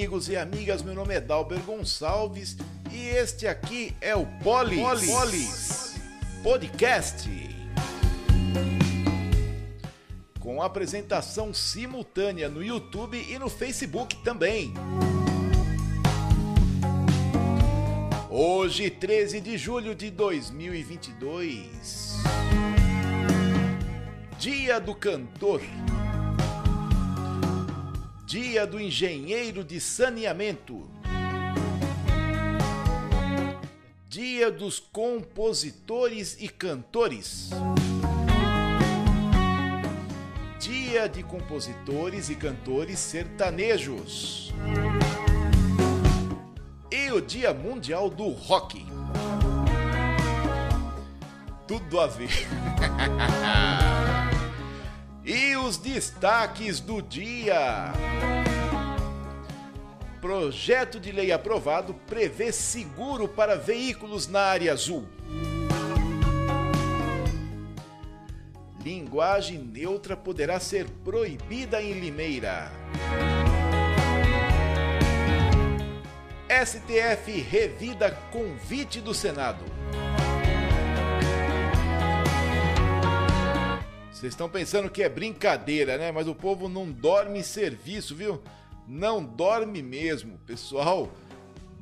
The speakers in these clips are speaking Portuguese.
amigos e amigas, meu nome é Dalber Gonçalves e este aqui é o Polis, Polis, Polis Podcast. Com apresentação simultânea no YouTube e no Facebook também. Hoje, 13 de julho de 2022. Dia do Cantor. Dia do Engenheiro de Saneamento. Dia dos Compositores e Cantores. Dia de Compositores e Cantores Sertanejos. E o Dia Mundial do Rock. Tudo a ver. E os destaques do dia. Projeto de lei aprovado prevê seguro para veículos na área azul. Linguagem neutra poderá ser proibida em Limeira. STF revida convite do Senado. Vocês estão pensando que é brincadeira, né? Mas o povo não dorme serviço, viu? Não dorme mesmo. Pessoal,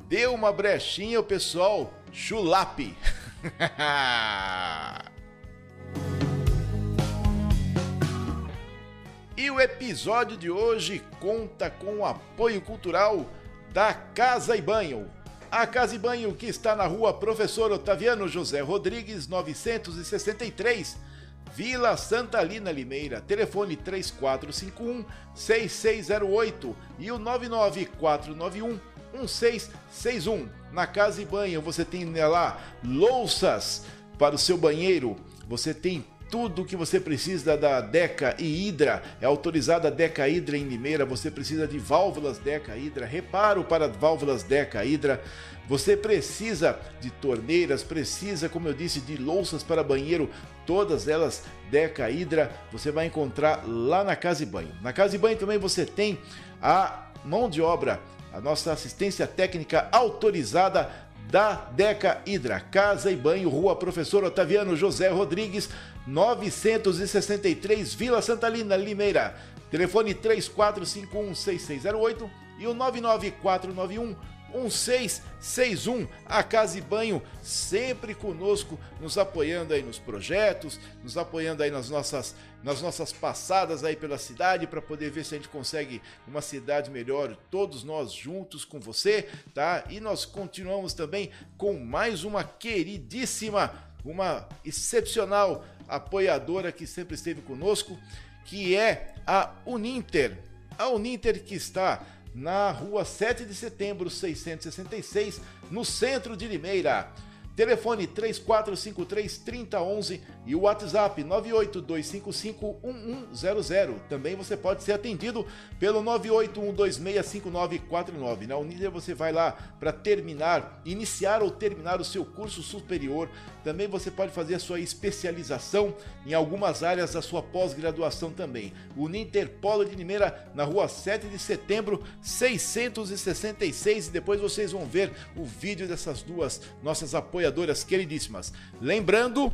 deu uma brechinha, o pessoal chulape. e o episódio de hoje conta com o apoio cultural da Casa e Banho. A Casa e Banho que está na rua Professor Otaviano José Rodrigues, 963 Vila Santa Lina Limeira, telefone 3451 6608 e o 99491 1661. Na casa e banho você tem lá louças para o seu banheiro, você tem tudo o que você precisa da Deca e Hidra. É autorizada a Deca Hidra em Limeira. Você precisa de válvulas Deca Hidra, reparo para válvulas Deca Hidra. Você precisa de torneiras, precisa, como eu disse, de louças para banheiro, todas elas Deca Hidra, você vai encontrar lá na Casa e Banho. Na Casa e Banho também você tem a mão de obra, a nossa assistência técnica autorizada da Deca Hidra, Casa e Banho, Rua Professor Otaviano José Rodrigues, 963 Vila Santalina, Limeira. Telefone 34516608 e o 99491 1661. A Casa e Banho sempre conosco, nos apoiando aí nos projetos, nos apoiando aí nas nossas, nas nossas passadas aí pela cidade para poder ver se a gente consegue uma cidade melhor, todos nós juntos com você, tá? E nós continuamos também com mais uma queridíssima, uma excepcional apoiadora que sempre esteve conosco, que é a Uninter. A Uninter que está na rua 7 de setembro, 666, no centro de Limeira. Telefone 3453-3011 e o WhatsApp 982551100. Também você pode ser atendido pelo 981265949. Na Uníder você vai lá para terminar, iniciar ou terminar o seu curso superior. Também você pode fazer a sua especialização em algumas áreas da sua pós-graduação também. Uninter Polo de Limeira, na rua 7 de setembro, 666. E depois vocês vão ver o vídeo dessas duas nossas apoiadoras apoiadoras queridíssimas. Lembrando,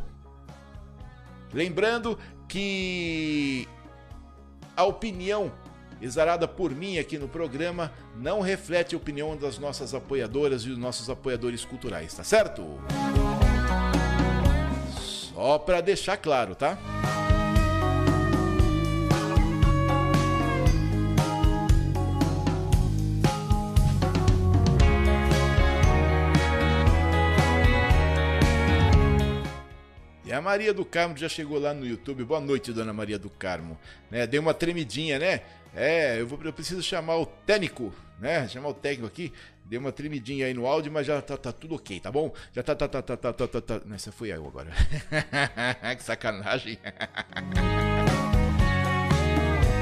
lembrando que a opinião exarada por mim aqui no programa não reflete a opinião das nossas apoiadoras e dos nossos apoiadores culturais, tá certo? Só para deixar claro, tá? Maria do Carmo já chegou lá no YouTube. Boa noite, dona Maria do Carmo. Né, deu uma tremidinha, né? É, eu, vou, eu preciso chamar o técnico, né? Chamar o técnico aqui. Deu uma tremidinha aí no áudio, mas já tá, tá tudo ok, tá bom? Já tá, tá, tá, tá, tá, tá, tá, tá. Essa foi eu agora. que sacanagem.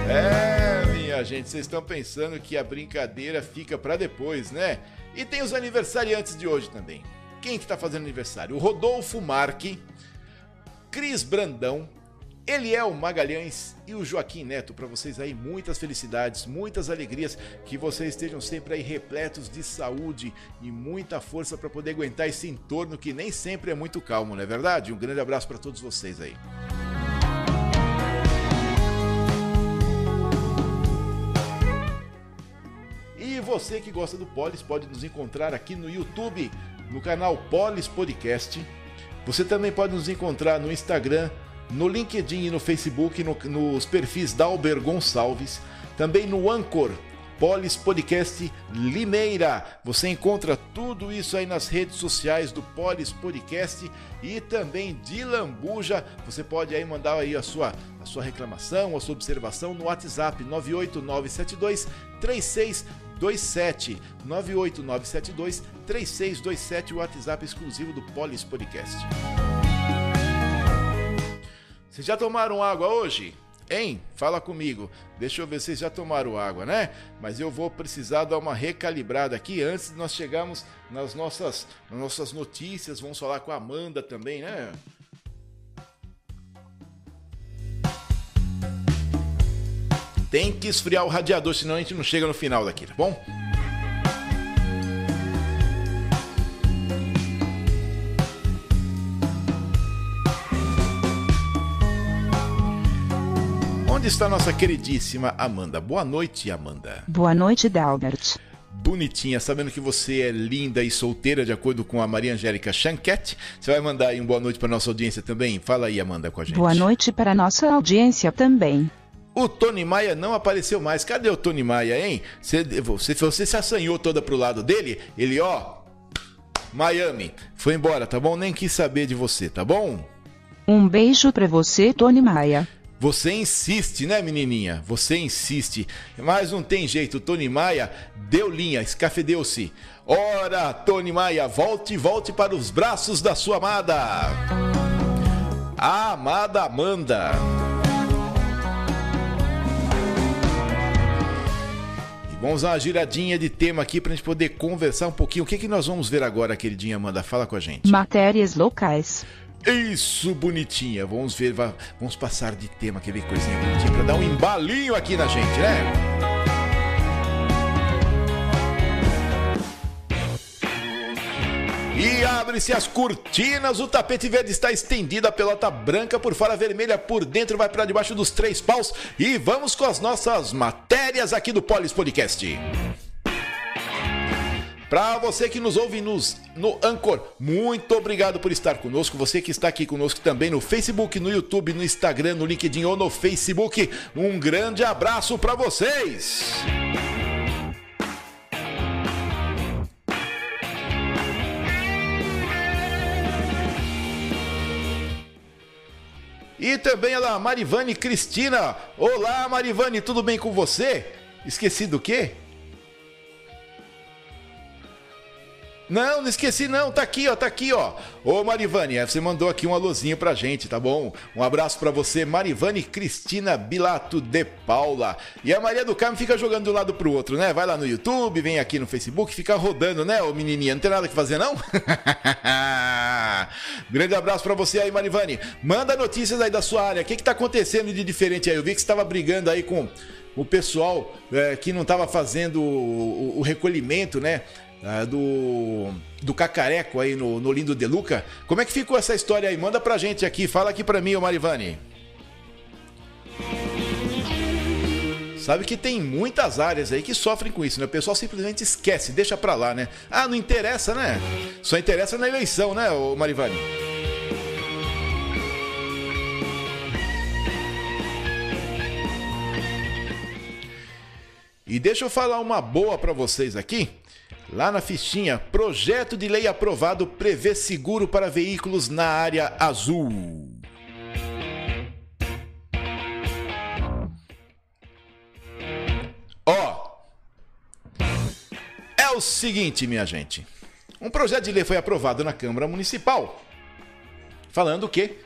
É, minha gente, vocês estão pensando que a brincadeira fica para depois, né? E tem os aniversariantes de hoje também. Quem que tá fazendo aniversário? O Rodolfo Marque, Cris Brandão, Eliel Magalhães e o Joaquim Neto. Para vocês aí, muitas felicidades, muitas alegrias, que vocês estejam sempre aí repletos de saúde e muita força para poder aguentar esse entorno que nem sempre é muito calmo, não é verdade? Um grande abraço para todos vocês aí. E você que gosta do Polis pode nos encontrar aqui no YouTube, no canal Polis Podcast. Você também pode nos encontrar no Instagram, no LinkedIn e no Facebook, no, nos perfis Dalber Gonçalves, também no Anchor, Polis Podcast Limeira. Você encontra tudo isso aí nas redes sociais do Polis Podcast e também de Lambuja. Você pode aí mandar aí a sua, a sua reclamação, a sua observação no WhatsApp 98972 3627 98972 3627, o WhatsApp exclusivo do Polis Podcast. Vocês já tomaram água hoje? Hein? Fala comigo. Deixa eu ver se vocês já tomaram água, né? Mas eu vou precisar dar uma recalibrada aqui antes de nós chegarmos nas nossas, nas nossas notícias. Vamos falar com a Amanda também, né? Tem que esfriar o radiador, senão a gente não chega no final daqui, tá bom? Onde está nossa queridíssima Amanda? Boa noite, Amanda. Boa noite, Dalbert. Bonitinha, sabendo que você é linda e solteira, de acordo com a Maria Angélica Chanquete. Você vai mandar aí um boa noite para nossa audiência também? Fala aí, Amanda, com a gente. Boa noite para nossa audiência também. O Tony Maia não apareceu mais. Cadê o Tony Maia, hein? Você, você, você se assanhou toda pro lado dele? Ele, ó. Miami. Foi embora, tá bom? Nem quis saber de você, tá bom? Um beijo para você, Tony Maia. Você insiste, né, menininha? Você insiste. Mas não tem jeito. Tony Maia deu linha, escafedeu-se. Ora, Tony Maia, volte, volte para os braços da sua amada. A amada Amanda. Vamos dar uma giradinha de tema aqui para a gente poder conversar um pouquinho. O que, que nós vamos ver agora, queridinha Amanda? Fala com a gente. Matérias locais. Isso, bonitinha. Vamos ver, vamos passar de tema, quer ver coisinha bonitinha para dar um embalinho aqui na gente, né? E abre-se as cortinas, o tapete verde está estendido, a pelota branca por fora, vermelha por dentro, vai para debaixo dos três paus. E vamos com as nossas matérias aqui do Polis Podcast. Para você que nos ouve nos, no Anchor, muito obrigado por estar conosco. Você que está aqui conosco também no Facebook, no YouTube, no Instagram, no LinkedIn ou no Facebook, um grande abraço para vocês. E também ela, Marivane Cristina. Olá, Marivane, tudo bem com você? Esqueci do quê? Não, não esqueci não, tá aqui, ó, tá aqui, ó. Ô Marivane, você mandou aqui um alôzinho pra gente, tá bom? Um abraço para você, Marivane Cristina Bilato de Paula. E a Maria do Carmo fica jogando de um lado pro outro, né? Vai lá no YouTube, vem aqui no Facebook, fica rodando, né, ô menininha? Não tem nada que fazer não? Grande abraço para você aí, Marivane. Manda notícias aí da sua área. O que que tá acontecendo de diferente aí? Eu vi que você tava brigando aí com o pessoal é, que não estava fazendo o, o, o recolhimento, né? Uh, do, do Cacareco aí no, no Lindo de Luca. Como é que ficou essa história aí? Manda pra gente aqui, fala aqui pra mim, ô Marivane. Sabe que tem muitas áreas aí que sofrem com isso, né? O pessoal simplesmente esquece, deixa pra lá, né? Ah, não interessa, né? Só interessa na eleição, né, ô Marivane? E deixa eu falar uma boa para vocês aqui. Lá na fichinha, projeto de lei aprovado prevê seguro para veículos na área azul. Ó, é o seguinte, minha gente. Um projeto de lei foi aprovado na Câmara Municipal, falando que,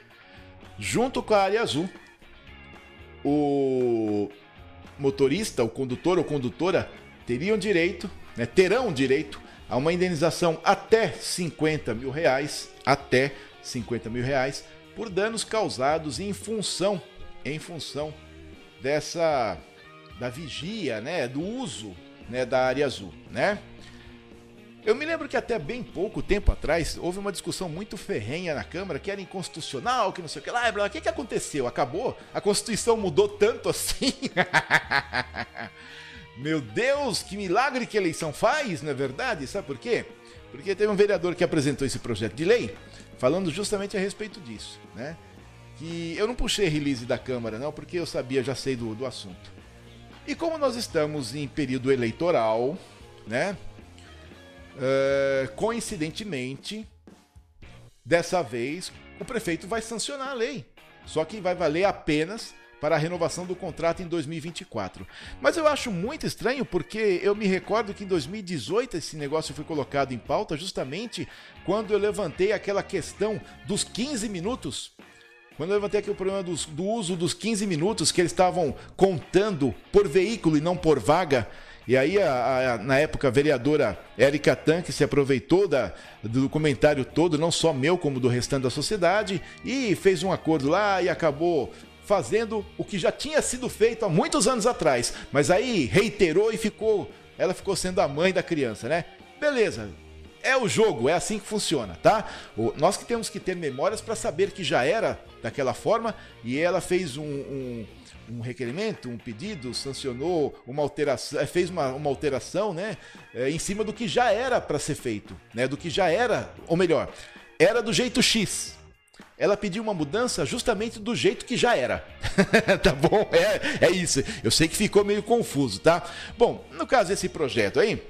junto com a área azul, o motorista, o condutor ou condutora teriam direito né, terão direito a uma indenização até 50 mil reais, até 50 mil reais, por danos causados em função, em função dessa da vigia, né, do uso, né, da área azul, né? Eu me lembro que até bem pouco tempo atrás houve uma discussão muito ferrenha na Câmara que era inconstitucional, que não sei o que lá. O que, que aconteceu? Acabou? A Constituição mudou tanto assim? Meu Deus, que milagre que a eleição faz, não é verdade? Sabe por quê? Porque teve um vereador que apresentou esse projeto de lei falando justamente a respeito disso, né? Que eu não puxei release da Câmara, não, porque eu sabia, já sei do, do assunto. E como nós estamos em período eleitoral, né? Uh, coincidentemente, dessa vez, o prefeito vai sancionar a lei. Só que vai valer apenas para a renovação do contrato em 2024. Mas eu acho muito estranho porque eu me recordo que em 2018 esse negócio foi colocado em pauta justamente quando eu levantei aquela questão dos 15 minutos. Quando eu levantei aqui o problema dos, do uso dos 15 minutos que eles estavam contando por veículo e não por vaga. E aí, a, a, na época, a vereadora Érica Tanque se aproveitou da, do comentário todo, não só meu, como do restante da sociedade, e fez um acordo lá e acabou fazendo o que já tinha sido feito há muitos anos atrás. Mas aí reiterou e ficou. Ela ficou sendo a mãe da criança, né? Beleza, é o jogo, é assim que funciona, tá? Nós que temos que ter memórias para saber que já era daquela forma e ela fez um, um, um requerimento, um pedido, sancionou uma alteração, é, fez uma, uma alteração, né, é, em cima do que já era para ser feito, né, do que já era, ou melhor, era do jeito X. Ela pediu uma mudança justamente do jeito que já era. tá bom? É, é isso. Eu sei que ficou meio confuso, tá? Bom, no caso desse projeto aí,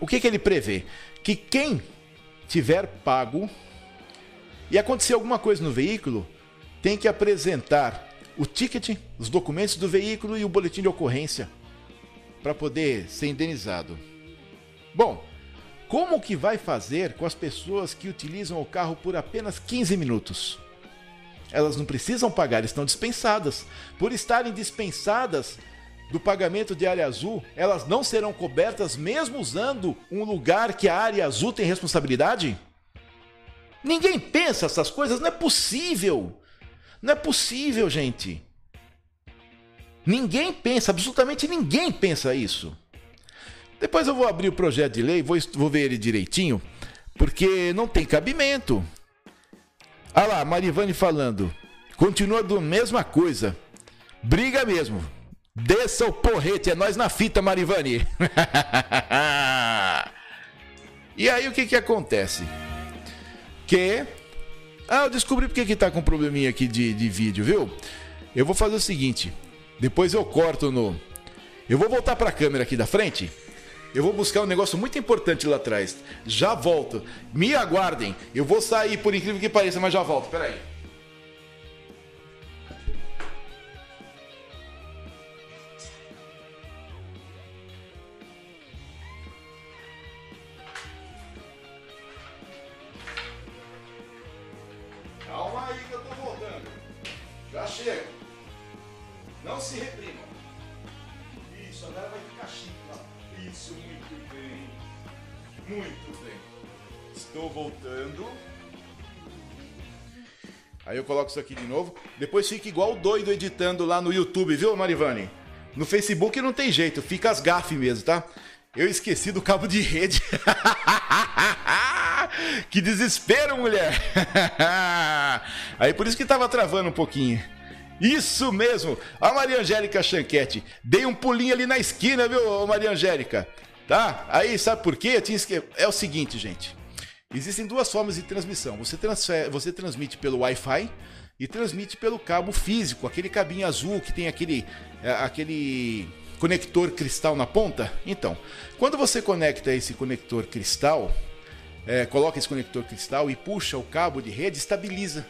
o que, que ele prevê? Que quem tiver pago e acontecer alguma coisa no veículo, tem que apresentar o ticket, os documentos do veículo e o boletim de ocorrência para poder ser indenizado. Bom, como que vai fazer com as pessoas que utilizam o carro por apenas 15 minutos? Elas não precisam pagar, estão dispensadas. Por estarem dispensadas do pagamento de área azul, elas não serão cobertas mesmo usando um lugar que a área azul tem responsabilidade? Ninguém pensa essas coisas, não é possível. Não é possível, gente. Ninguém pensa, absolutamente ninguém pensa isso. Depois eu vou abrir o projeto de lei, vou, vou ver ele direitinho, porque não tem cabimento. Ah lá, Marivane falando. Continua do mesma coisa. Briga mesmo. Desça o porrete, é nós na fita, Marivane. e aí o que que acontece? Que ah, eu descobri porque que tá com um probleminha aqui de, de vídeo, viu? Eu vou fazer o seguinte. Depois eu corto no. Eu vou voltar para a câmera aqui da frente. Eu vou buscar um negócio muito importante lá atrás. Já volto. Me aguardem. Eu vou sair, por incrível que pareça, mas já volto. Peraí. aí. Muito bem. Estou voltando. Aí eu coloco isso aqui de novo. Depois fica igual doido editando lá no YouTube, viu, Marivane? No Facebook não tem jeito, fica as gafes mesmo, tá? Eu esqueci do cabo de rede. que desespero, mulher! Aí por isso que tava travando um pouquinho. Isso mesmo! A Maria Angélica Chanquete. Dei um pulinho ali na esquina, viu, Maria Angélica? Tá? Aí, sabe por quê? É o seguinte, gente. Existem duas formas de transmissão. Você, transfer... você transmite pelo Wi-Fi e transmite pelo cabo físico, aquele cabinho azul que tem aquele, é, aquele conector cristal na ponta. Então, quando você conecta esse conector cristal, é, coloca esse conector cristal e puxa o cabo de rede, estabiliza.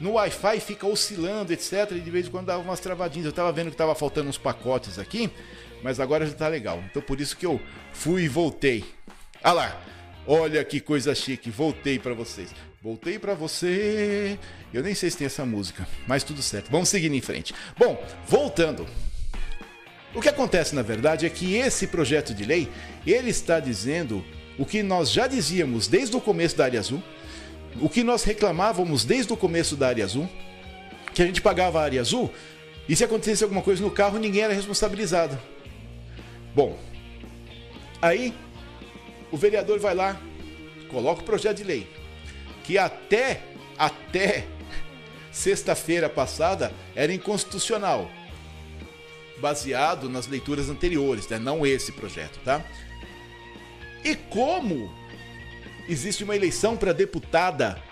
No Wi-Fi fica oscilando, etc. E de vez em quando dava umas travadinhas. Eu estava vendo que estava faltando uns pacotes aqui mas agora já tá legal. Então por isso que eu fui e voltei. Ah lá, olha que coisa chique, voltei para vocês. Voltei para você. Eu nem sei se tem essa música, mas tudo certo. Vamos seguir em frente. Bom, voltando. O que acontece na verdade é que esse projeto de lei, ele está dizendo o que nós já dizíamos desde o começo da área azul, o que nós reclamávamos desde o começo da área azul, que a gente pagava a área azul e se acontecesse alguma coisa no carro, ninguém era responsabilizado. Bom, aí o vereador vai lá, coloca o projeto de lei, que até, até sexta-feira passada era inconstitucional, baseado nas leituras anteriores, né? não esse projeto, tá? E como existe uma eleição para deputada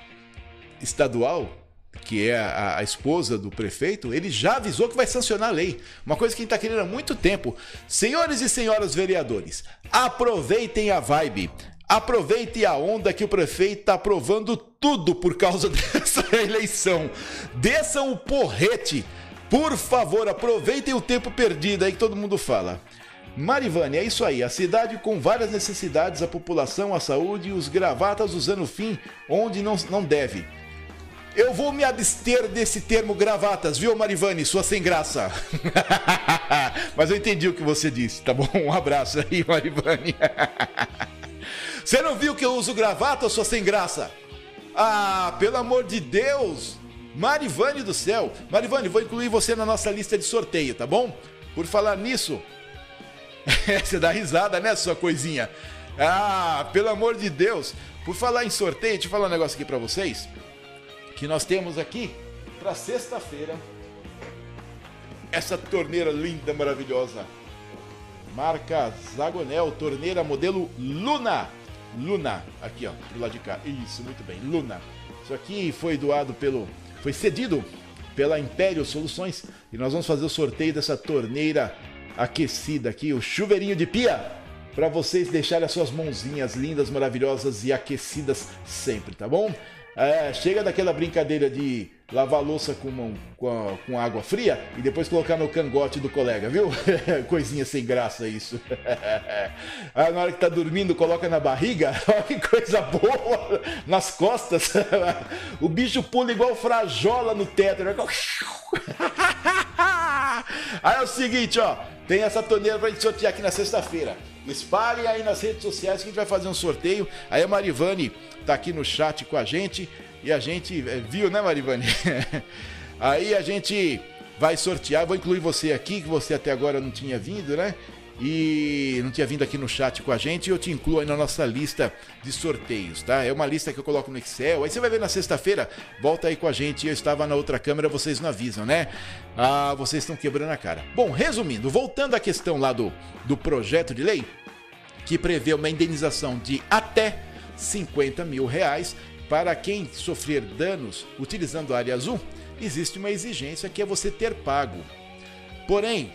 estadual, que é a, a, esposa do prefeito, ele já avisou que vai sancionar a lei. Uma coisa que a gente está querendo há muito tempo. Senhores e senhoras vereadores, aproveitem a vibe. Aproveitem a onda que o prefeito está aprovando tudo por causa dessa eleição. Desçam o porrete. Por favor, aproveitem o tempo perdido aí que todo mundo fala. Marivane, é isso aí. A cidade com várias necessidades, a população, a saúde e os gravatas usando fim onde não, não deve. Eu vou me abster desse termo gravatas, viu, Marivane? Sua sem graça. Mas eu entendi o que você disse, tá bom? Um abraço aí, Marivane. Você não viu que eu uso gravata, sua sem graça? Ah, pelo amor de Deus! Marivane do céu! Marivane, vou incluir você na nossa lista de sorteio, tá bom? Por falar nisso, você dá risada, né, sua coisinha? Ah, pelo amor de Deus! Por falar em sorteio, deixa eu falar um negócio aqui para vocês que nós temos aqui para sexta-feira. Essa torneira linda, maravilhosa. Marca Zagonel, torneira modelo Luna. Luna, aqui ó, do lado de cá. Isso, muito bem, Luna. Isso aqui foi doado pelo, foi cedido pela Império Soluções e nós vamos fazer o sorteio dessa torneira aquecida aqui, o chuveirinho de pia, para vocês deixarem as suas mãozinhas lindas, maravilhosas e aquecidas sempre, tá bom? É, chega daquela brincadeira de lavar louça com, uma, com, a, com, água fria e depois colocar no cangote do colega, viu? Coisinha sem graça isso. Aí na hora que tá dormindo, coloca na barriga, olha que coisa boa, nas costas. o bicho pula igual frajola no teto. Né? Aí é o seguinte, ó, tem essa torneira pra gente sortear aqui na sexta-feira. Espalhem aí nas redes sociais que a gente vai fazer um sorteio. Aí a Marivane tá aqui no chat com a gente e a gente é, viu, né, Marivane? aí a gente vai sortear, vou incluir você aqui, que você até agora não tinha vindo, né? E não tinha vindo aqui no chat com a gente, eu te incluo aí na nossa lista de sorteios, tá? É uma lista que eu coloco no Excel. Aí você vai ver na sexta-feira, volta aí com a gente. Eu estava na outra câmera, vocês não avisam, né? Ah, vocês estão quebrando a cara. Bom, resumindo, voltando à questão lá do, do projeto de lei, que prevê uma indenização de até 50 mil reais para quem sofrer danos utilizando a área azul, existe uma exigência que é você ter pago. Porém,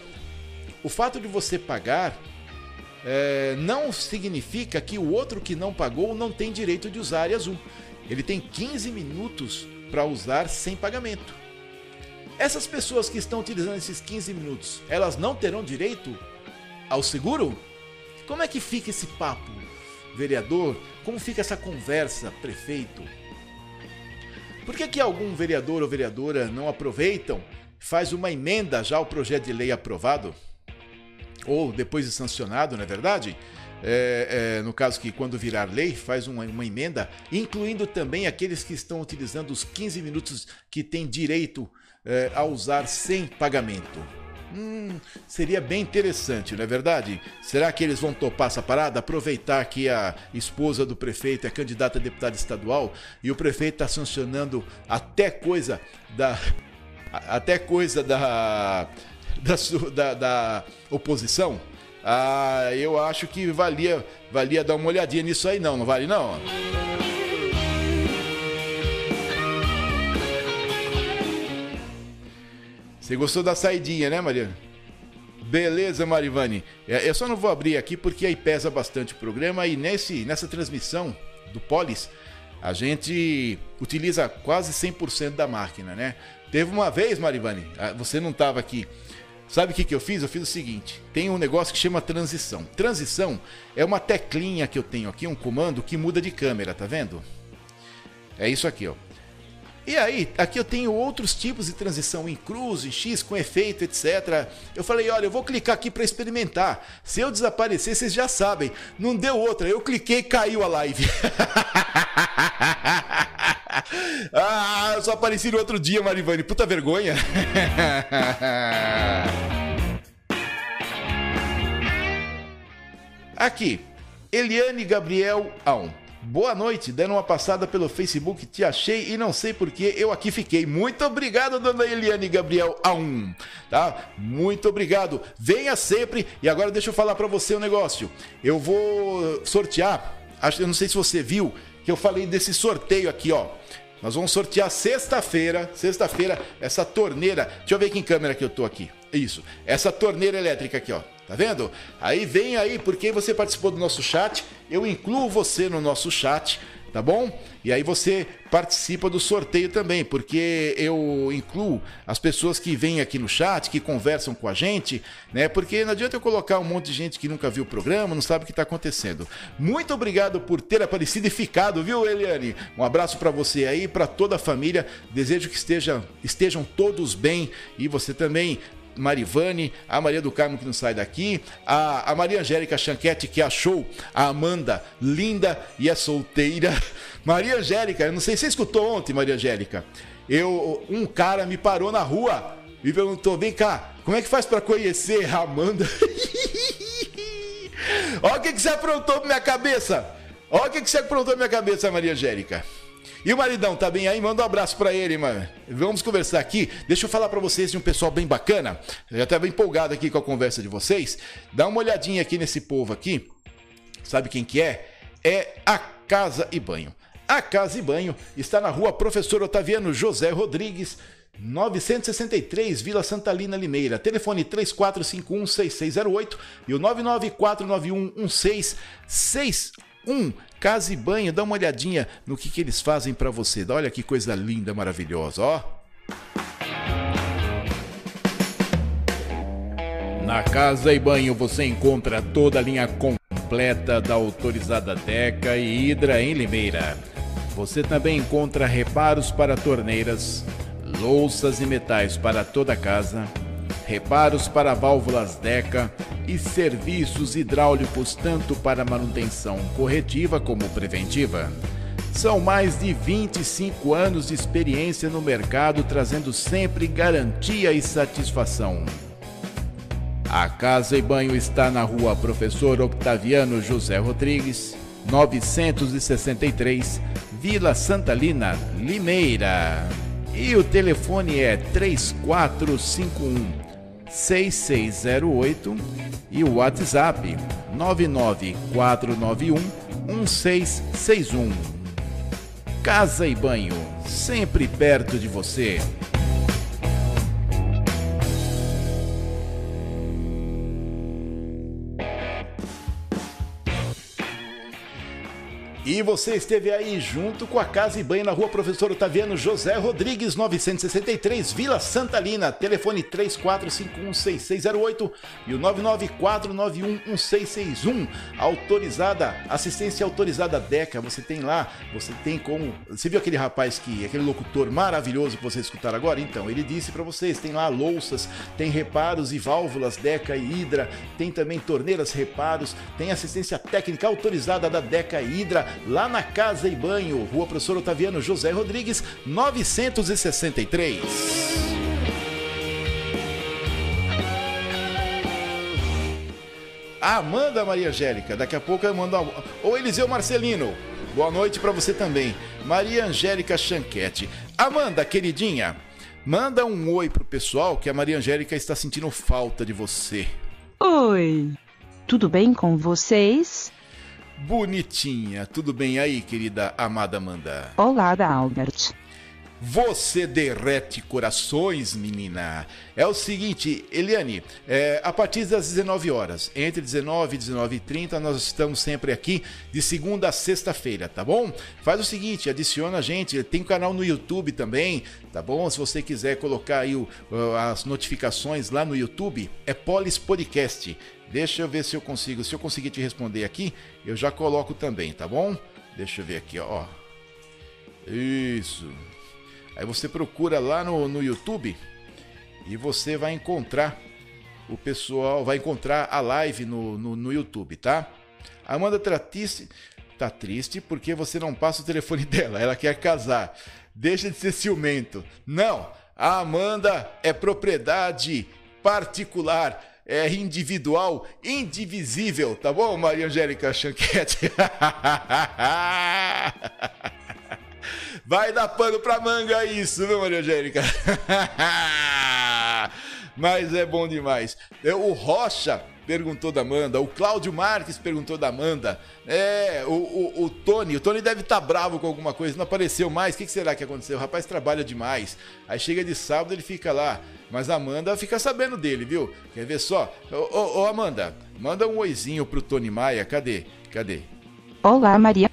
o fato de você pagar é, não significa que o outro que não pagou não tem direito de usar a área azul. Ele tem 15 minutos para usar sem pagamento. Essas pessoas que estão utilizando esses 15 minutos, elas não terão direito ao seguro? Como é que fica esse papo? Vereador? Como fica essa conversa, prefeito? Por que, que algum vereador ou vereadora não aproveitam, faz uma emenda já ao projeto de lei aprovado? Ou depois de sancionado, não é verdade? É, é, no caso que quando virar lei, faz uma, uma, emenda, incluindo também aqueles que estão utilizando os 15 minutos que têm direito é, a usar sem pagamento. Hum, seria bem interessante, não é verdade? Será que eles vão topar essa parada? Aproveitar que a esposa do prefeito é candidata a deputada estadual e o prefeito está sancionando até coisa da. até coisa da. da, da, da oposição? Ah, eu acho que valia, valia dar uma olhadinha nisso aí, não, não vale não? Você gostou da saidinha, né, Mariana? Beleza, Marivane. É, eu só não vou abrir aqui porque aí pesa bastante o programa e nesse, nessa transmissão do Polis, a gente utiliza quase 100% da máquina, né? Teve uma vez, Marivane, ah, você não estava aqui. Sabe o que, que eu fiz? Eu fiz o seguinte: tem um negócio que chama transição. Transição é uma teclinha que eu tenho aqui, um comando que muda de câmera, tá vendo? É isso aqui, ó. E aí, aqui eu tenho outros tipos de transição em cruz, em X, com efeito, etc. Eu falei, olha, eu vou clicar aqui para experimentar. Se eu desaparecer, vocês já sabem. Não deu outra. Eu cliquei caiu a live. Ah, eu só apareci no outro dia, Marivane. Puta vergonha. Aqui, Eliane Gabriel Aum. Boa noite, dando uma passada pelo Facebook, te achei e não sei porque eu aqui fiquei. Muito obrigado, dona Eliane Gabriel A1, tá? Muito obrigado. Venha sempre. E agora deixa eu falar para você um negócio. Eu vou sortear, acho, eu não sei se você viu, que eu falei desse sorteio aqui, ó. Nós vamos sortear sexta-feira, sexta-feira, essa torneira. Deixa eu ver que em câmera que eu tô aqui. Isso, essa torneira elétrica aqui, ó. Tá vendo? Aí vem aí, porque você participou do nosso chat, eu incluo você no nosso chat, tá bom? E aí você participa do sorteio também, porque eu incluo as pessoas que vêm aqui no chat, que conversam com a gente, né? Porque não adianta eu colocar um monte de gente que nunca viu o programa, não sabe o que está acontecendo. Muito obrigado por ter aparecido e ficado, viu, Eliane? Um abraço para você aí, para toda a família. Desejo que esteja, estejam todos bem e você também Marivane, a Maria do Carmo que não sai daqui, a, a Maria Angélica Chanquete que achou a Amanda linda e é solteira. Maria Angélica, eu não sei se você escutou ontem, Maria Angélica. Eu, um cara me parou na rua e perguntou: vem cá, como é que faz para conhecer a Amanda? Olha o que, que você aprontou pra minha cabeça! Olha o que, que você aprontou pra minha cabeça, Maria Angélica. E o maridão tá bem aí? Manda um abraço para ele, mano. Vamos conversar aqui. Deixa eu falar para vocês de um pessoal bem bacana. Eu já tava empolgado aqui com a conversa de vocês. Dá uma olhadinha aqui nesse povo aqui. Sabe quem que é? É a Casa e Banho. A Casa e Banho está na rua Professor Otaviano José Rodrigues, 963, Vila Santalina Limeira. Telefone 3451-6608 e o 99491-1661. Casa e Banho, dá uma olhadinha no que, que eles fazem para você. Olha que coisa linda, maravilhosa, ó. Na Casa e Banho você encontra toda a linha completa da autorizada Deca e Hidra em Limeira. Você também encontra reparos para torneiras, louças e metais para toda a casa, reparos para válvulas Deca e serviços hidráulicos tanto para manutenção corretiva como preventiva. São mais de 25 anos de experiência no mercado, trazendo sempre garantia e satisfação. A Casa e Banho está na rua Professor Octaviano José Rodrigues, 963, Vila Santalina, Limeira. E o telefone é 3451 6608 e o WhatsApp 99491 1661. Casa e Banho, sempre perto de você. E você esteve aí junto com a Casa e Banho na rua Professor Otaviano José Rodrigues, 963, Vila Santalina. Telefone 34516608 e o 994911661. Autorizada, assistência autorizada DECA. Você tem lá, você tem como. Você viu aquele rapaz que, aquele locutor maravilhoso que vocês escutaram agora? Então, ele disse para vocês: tem lá louças, tem reparos e válvulas DECA e Hidra, tem também torneiras reparos, tem assistência técnica autorizada da DECA e Hidra lá na Casa e Banho, Rua Professor Otaviano José Rodrigues, 963. Amanda Maria Angélica, daqui a pouco eu mando. A... Ou Eliseu Marcelino, boa noite para você também. Maria Angélica Chanquete. Amanda, queridinha, manda um oi pro pessoal que a Maria Angélica está sentindo falta de você. Oi, tudo bem com vocês? Bonitinha, tudo bem aí, querida amada Amanda? Olá, Albert. Você derrete corações, menina. É o seguinte, Eliane, é, a partir das 19 horas, entre 19 e 19 e 30, nós estamos sempre aqui de segunda a sexta-feira, tá bom? Faz o seguinte, adiciona a gente, tem um canal no YouTube também, tá bom? Se você quiser colocar aí o, as notificações lá no YouTube, é Polis Podcast. Deixa eu ver se eu consigo. Se eu conseguir te responder aqui, eu já coloco também, tá bom? Deixa eu ver aqui, ó. Isso. Aí você procura lá no, no YouTube e você vai encontrar o pessoal, vai encontrar a live no, no, no YouTube, tá? Amanda tá triste, tá triste porque você não passa o telefone dela, ela quer casar. deixa de ser ciumento. Não, a Amanda é propriedade particular, é individual, indivisível, tá bom, Maria Angélica Chanquete? Vai dar pano pra manga isso, viu, Maria Angélica? Mas é bom demais. O Rocha perguntou da Amanda, o Cláudio Marques perguntou da Amanda, é, o, o, o Tony, o Tony deve estar tá bravo com alguma coisa, não apareceu mais, o que, que, será que aconteceu? O rapaz trabalha demais, aí chega de sábado ele fica lá, mas a Amanda fica sabendo dele, viu? Quer ver só? Ô, ô, ô Amanda, manda um oizinho pro Tony Maia, cadê? Cadê? Olá, Maria.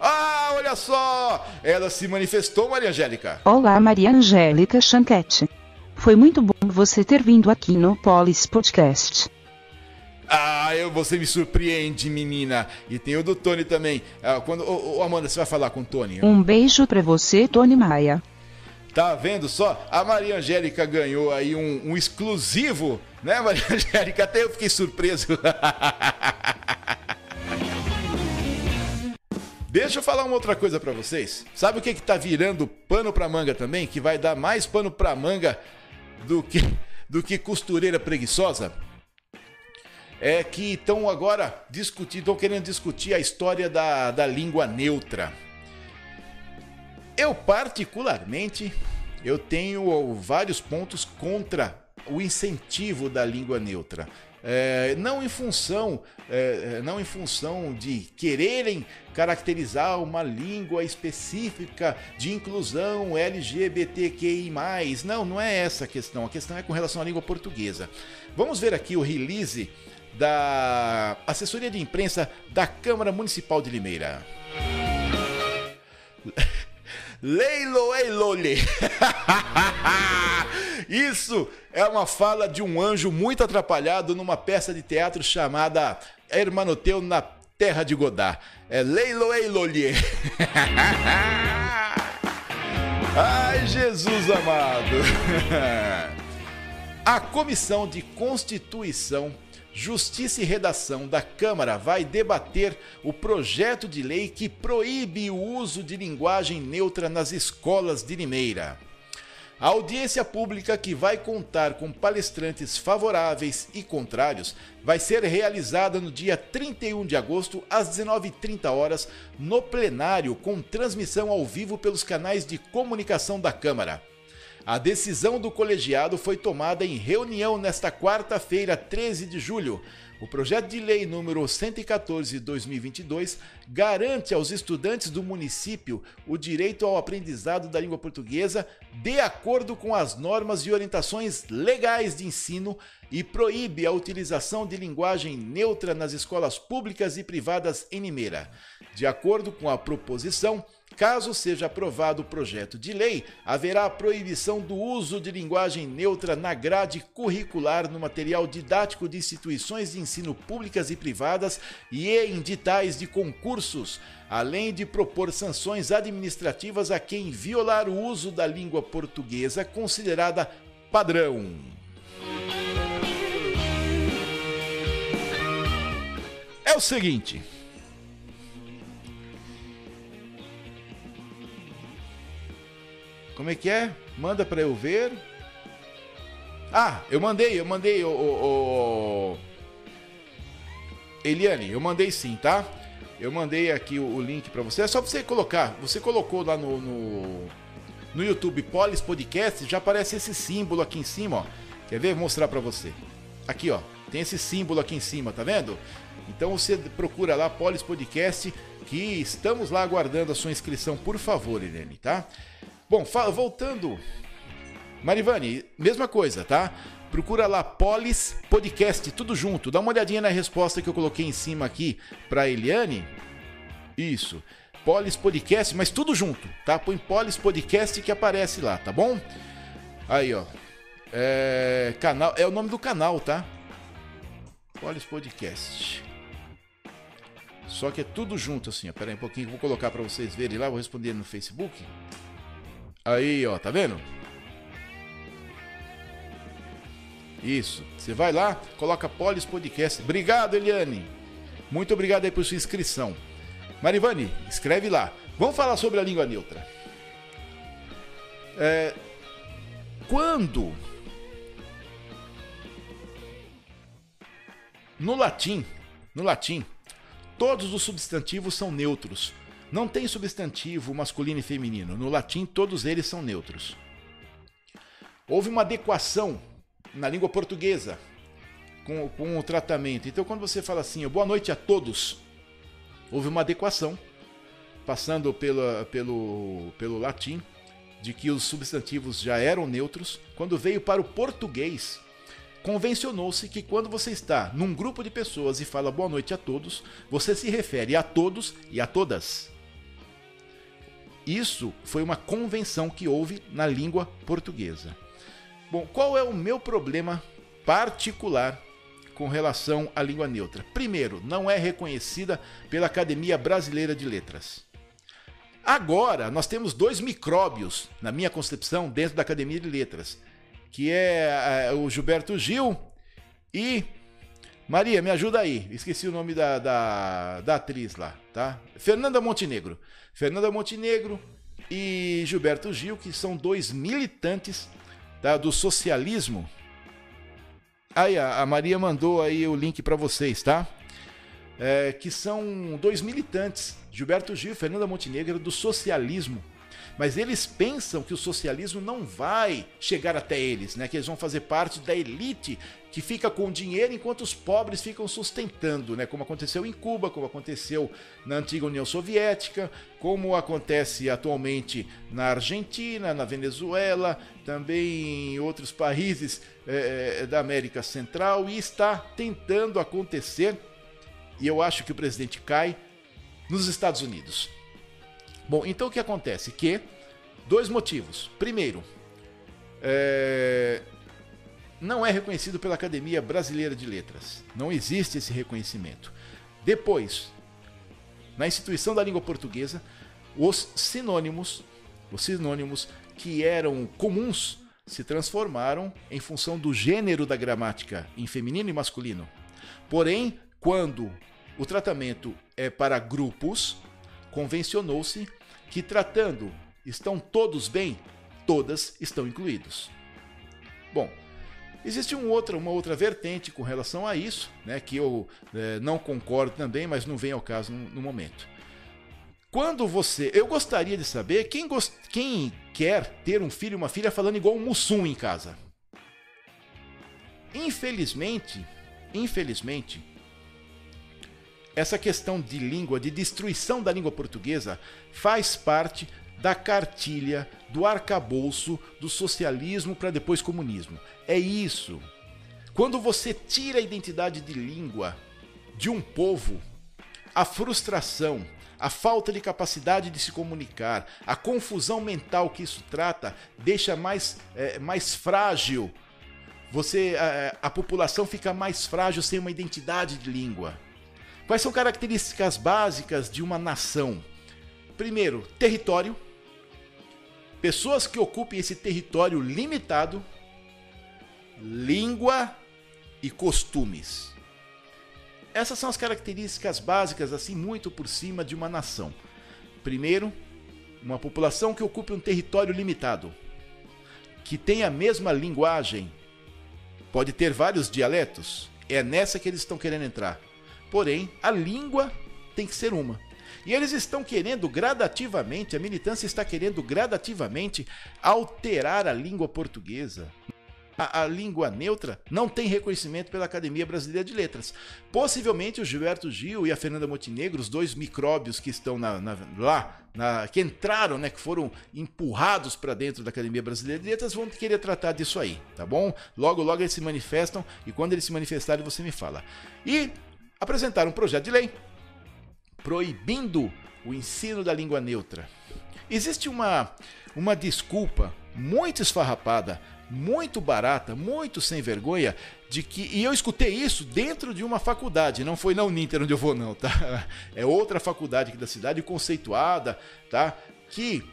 Ah, olha só! Ela se manifestou, Maria Angélica. Olá, Maria Angélica Chanquete. Foi muito bom você ter vindo aqui no Polis Podcast. Ah, eu, você me surpreende, menina. E tem o do Tony também. Ah, quando, ô, ô, Amanda, você vai falar com o Tony? Um beijo pra você, Tony Maia. Tá vendo só? A Maria Angélica ganhou aí um, um exclusivo, né, Maria Angélica? Até eu fiquei surpreso. Deixa eu falar uma outra coisa para vocês. Sabe o que que tá virando pano pra manga também? Que vai dar mais pano pra manga do que, do que costureira preguiçosa? é que estão agora discutindo, estão querendo discutir a história da, da língua neutra. Eu particularmente, eu tenho vários pontos contra o incentivo da língua neutra. É, não em função é, não em função de quererem caracterizar uma língua específica de inclusão LGBTQI+. Não, não é essa a questão. A questão é com relação à língua portuguesa. Vamos ver aqui o release da assessoria de imprensa da Câmara Municipal de Limeira. Leilo Eilole. Isso é uma fala de um anjo muito atrapalhado numa peça de teatro chamada Hermanoteu na Terra de Godard. É Leilo Eilole. Ai, Jesus amado. A Comissão de Constituição Justiça e Redação da Câmara vai debater o projeto de lei que proíbe o uso de linguagem neutra nas escolas de Limeira. A audiência pública, que vai contar com palestrantes favoráveis e contrários, vai ser realizada no dia 31 de agosto, às 19h30 horas, no plenário, com transmissão ao vivo pelos canais de comunicação da Câmara. A decisão do colegiado foi tomada em reunião nesta quarta-feira, 13 de julho. O projeto de lei número 114/2022 garante aos estudantes do município o direito ao aprendizado da língua portuguesa de acordo com as normas e orientações legais de ensino e proíbe a utilização de linguagem neutra nas escolas públicas e privadas em Limeira. De acordo com a proposição, Caso seja aprovado o projeto de lei, haverá a proibição do uso de linguagem neutra na grade curricular no material didático de instituições de ensino públicas e privadas e em editais de concursos, além de propor sanções administrativas a quem violar o uso da língua portuguesa considerada padrão. É o seguinte. Como é que é? Manda para eu ver. Ah, eu mandei, eu mandei, o, o, o... Eliane, eu mandei sim, tá? Eu mandei aqui o, o link para você. É só você colocar. Você colocou lá no, no, no YouTube Polis Podcast, já aparece esse símbolo aqui em cima, ó. Quer ver? Vou mostrar para você. Aqui, ó. Tem esse símbolo aqui em cima, tá vendo? Então você procura lá Polis Podcast, que estamos lá aguardando a sua inscrição, por favor, Eliane, tá? Bom, voltando. Marivane, mesma coisa, tá? Procura lá Polis Podcast, tudo junto. Dá uma olhadinha na resposta que eu coloquei em cima aqui para Eliane. Isso. Polis Podcast, mas tudo junto, tá? Põe Polis Podcast que aparece lá, tá bom? Aí, ó. É, canal, é o nome do canal, tá? Polis Podcast. Só que é tudo junto assim, ó. Pera aí um pouquinho que eu vou colocar para vocês verem lá, vou responder no Facebook. Aí, ó, tá vendo? Isso. Você vai lá, coloca Polis Podcast. Obrigado, Eliane. Muito obrigado aí por sua inscrição. Marivane, escreve lá. Vamos falar sobre a língua neutra. É, quando no latim, no latim, todos os substantivos são neutros. Não tem substantivo masculino e feminino. No latim, todos eles são neutros. Houve uma adequação na língua portuguesa com, com o tratamento. Então, quando você fala assim, boa noite a todos, houve uma adequação, passando pela, pelo, pelo latim, de que os substantivos já eram neutros. Quando veio para o português, convencionou-se que quando você está num grupo de pessoas e fala boa noite a todos, você se refere a todos e a todas. Isso foi uma convenção que houve na língua portuguesa. Bom, qual é o meu problema particular com relação à língua neutra? Primeiro, não é reconhecida pela Academia Brasileira de Letras. Agora, nós temos dois micróbios, na minha concepção, dentro da Academia de Letras, que é, é o Gilberto Gil e Maria, me ajuda aí. Esqueci o nome da, da, da atriz lá, tá? Fernanda Montenegro. Fernanda Montenegro e Gilberto Gil, que são dois militantes tá, do socialismo. Aí, a, Maria mandou aí o link para vocês, tá? É, que são dois militantes, Gilberto Gil e Fernanda Montenegro, do socialismo mas eles pensam que o socialismo não vai chegar até eles, né? Que eles vão fazer parte da elite que fica com dinheiro enquanto os pobres ficam sustentando, né? Como aconteceu em Cuba, como aconteceu na antiga União Soviética, como acontece atualmente na Argentina, na Venezuela, também em outros países é, da América Central e está tentando acontecer. E eu acho que o presidente cai nos Estados Unidos. Bom, então o que acontece? Que dois motivos. Primeiro, é... não é reconhecido pela Academia Brasileira de Letras. Não existe esse reconhecimento. Depois, na instituição da língua portuguesa, os sinônimos, os sinônimos que eram comuns se transformaram em função do gênero da gramática em feminino e masculino. Porém, quando o tratamento é para grupos, convencionou-se que tratando estão todos bem, todas estão incluídos. Bom, existe um outro, uma outra vertente com relação a isso, né, que eu é, não concordo também, mas não vem ao caso no, no momento. Quando você. Eu gostaria de saber quem, gost, quem quer ter um filho e uma filha falando igual um Mussum em casa. Infelizmente, infelizmente, essa questão de língua, de destruição da língua portuguesa, faz parte da cartilha, do arcabouço do socialismo para depois comunismo. É isso. Quando você tira a identidade de língua de um povo, a frustração, a falta de capacidade de se comunicar, a confusão mental que isso trata, deixa mais, é, mais frágil. Você, a, a população fica mais frágil sem uma identidade de língua. Quais são características básicas de uma nação? Primeiro, território. Pessoas que ocupem esse território limitado, língua e costumes. Essas são as características básicas, assim, muito por cima de uma nação. Primeiro, uma população que ocupe um território limitado, que tem a mesma linguagem, pode ter vários dialetos, é nessa que eles estão querendo entrar. Porém, a língua tem que ser uma. E eles estão querendo gradativamente, a militância está querendo gradativamente alterar a língua portuguesa. A, a, língua neutra não tem reconhecimento pela Academia Brasileira de Letras. Possivelmente o Gilberto Gil e a Fernanda Montenegro, os dois micróbios que estão na, na, lá, na, que entraram, né, que foram empurrados para dentro da Academia Brasileira de Letras, vão querer tratar disso aí, tá bom? Logo, logo eles se manifestam e quando eles se manifestarem você me fala. E apresentaram um projeto de lei proibindo o ensino da língua neutra. Existe uma, uma desculpa muito esfarrapada, muito barata, muito sem vergonha, de que. E eu escutei isso dentro de uma faculdade, não foi na Uninter onde eu vou, não, tá? É outra faculdade aqui da cidade, conceituada, tá? Que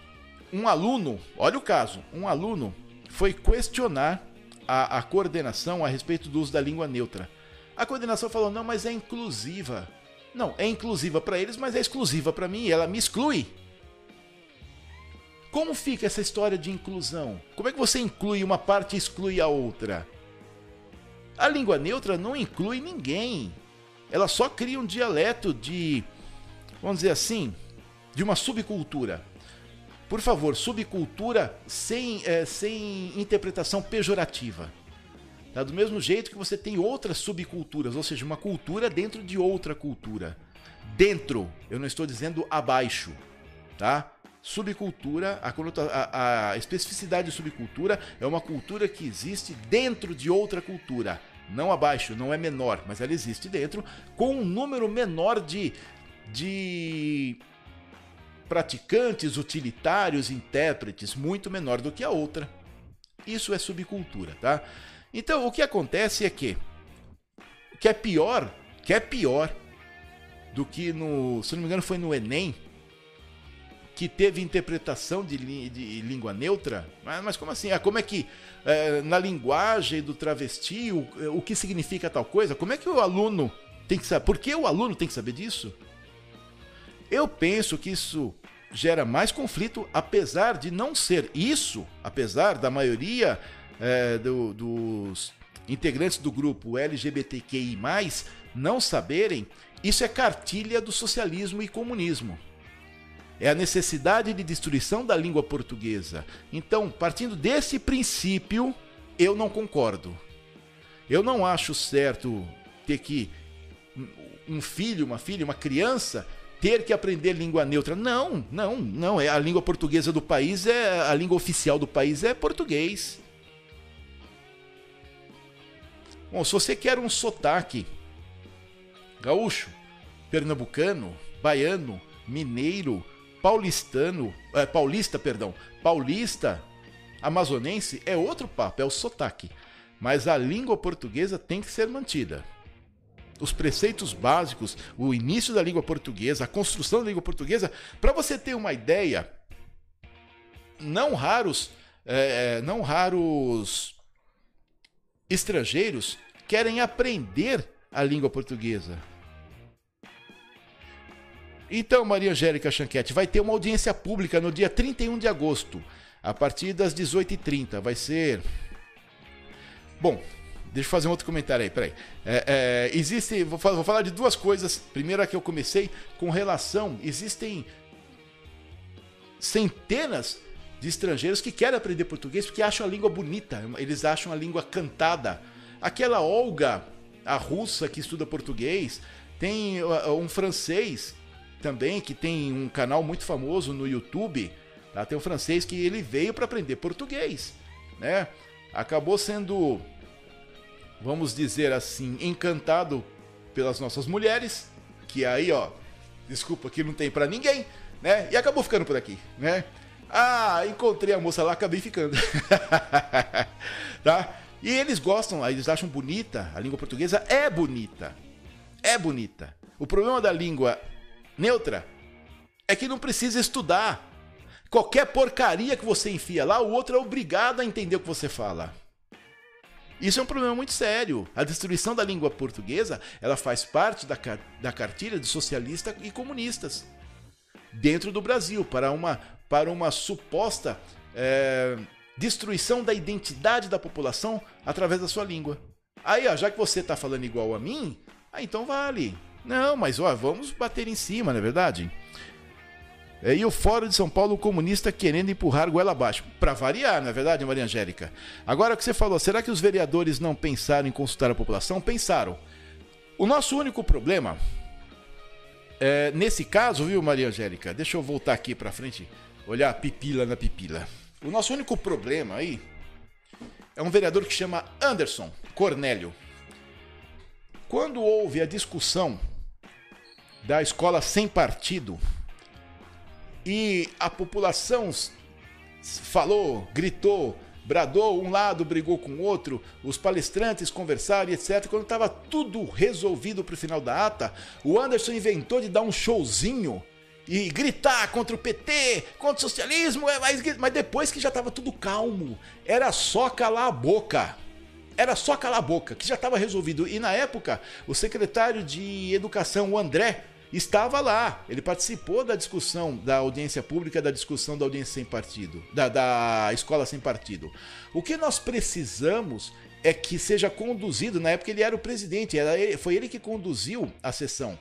um aluno, olha o caso, um aluno foi questionar a, a coordenação a respeito do uso da língua neutra. A coordenação falou: não, mas é inclusiva. Não, é inclusiva para eles, mas é exclusiva para mim ela me exclui. Como fica essa história de inclusão? Como é que você inclui uma parte e exclui a outra? A língua neutra não inclui ninguém. Ela só cria um dialeto de, vamos dizer assim, de uma subcultura. Por favor, subcultura sem, é, sem interpretação pejorativa. Tá? Do mesmo jeito que você tem outras subculturas, ou seja, uma cultura dentro de outra cultura. Dentro, eu não estou dizendo abaixo. Tá? Subcultura, a, a, especificidade de subcultura é uma cultura que existe dentro de outra cultura. Não abaixo, não é menor, mas ela existe dentro, com um número menor de, de praticantes, utilitários, intérpretes, muito menor do que a outra. Isso é subcultura, tá? Então, o que acontece é que que é pior, que é pior do que no, se não me engano, foi no ENEM, que teve interpretação de, de língua neutra. Mas, mas, como assim? Ah, como é que é, na linguagem do travesti o, o que significa tal coisa? Como é que o aluno tem que saber? Por que o aluno tem que saber disso? Eu penso que isso gera mais conflito, apesar de não ser isso, apesar da maioria é, do, dos integrantes do grupo LGBTQI, não saberem, isso é cartilha do socialismo e comunismo. É a necessidade de destruição da língua portuguesa. Então, partindo desse princípio, eu não concordo. Eu não acho certo ter que um filho, uma filha, uma criança ter que aprender língua neutra. Não, não, não. É a língua portuguesa do país é a língua oficial do país é português. Bom, se você quer um sotaque gaúcho, pernambucano, baiano, mineiro, paulistano, é, paulista, perdão, paulista, amazonense é outro papo, é o sotaque. Mas a língua portuguesa tem que ser mantida os preceitos básicos, o início da língua portuguesa, a construção da língua portuguesa, para você ter uma ideia, não raros, é, é, não raros estrangeiros querem aprender a língua portuguesa. Então, Maria Angélica Chanquete, vai ter uma audiência pública no dia 31 de agosto, a partir das 18h30. Vai ser. Bom, Deixa eu fazer um outro comentário aí, peraí. É, é, existe, vou vou falar de duas coisas. Primeiro, a que eu comecei com relação. Existem centenas de estrangeiros que querem aprender português porque acham a língua bonita, eles acham a língua cantada. Aquela Olga, a russa que estuda português, tem uh, um francês também que tem um canal muito famoso no YouTube. Tá? Tem um francês que ele veio para aprender português, né? Acabou sendo vamos dizer assim, encantado pelas nossas mulheres, que aí, ó, desculpa que não tem para ninguém, né? E acabou ficando por aqui, né? Ah, encontrei a moça lá, acabei ficando. tá? E eles gostam, eles acham bonita, a língua portuguesa é bonita. É bonita. O problema da língua neutra é que não precisa estudar. Qualquer porcaria que você enfia lá, o outro é obrigado a entender o que você fala. Isso é um problema muito sério. A destruição da língua portuguesa ela faz parte da, da cartilha de socialistas e comunistas dentro do Brasil para uma, para uma suposta é, destruição da identidade da população através da sua língua. Aí, ó, já que você está falando igual a mim, então vale. Não, mas ó, vamos bater em cima, não é verdade? É, e o Fórum de São Paulo comunista querendo empurrar goela abaixo. Para variar, não é verdade, Maria Angélica? Agora o que você falou, será que os vereadores não pensaram em consultar a população? Pensaram. O nosso único problema, é, nesse caso, viu, Maria Angélica? Deixa eu voltar aqui para frente, olhar pipila na pipila. O nosso único problema aí é um vereador que chama Anderson Cornélio. Quando houve a discussão da escola sem partido, e a população falou, gritou, bradou, um lado brigou com o outro, os palestrantes conversaram e etc. Quando estava tudo resolvido para o final da ata, o Anderson inventou de dar um showzinho e gritar contra o PT, contra o socialismo, é mas depois que já estava tudo calmo, era só calar a boca. Era só calar a boca, que já estava resolvido. E na época, o secretário de Educação, o André, estava lá. Ele participou da discussão da audiência pública, da discussão da audiência sem partido, da, da escola sem partido. O que nós precisamos é que seja conduzido, na época ele era o presidente, era foi ele que conduziu a sessão.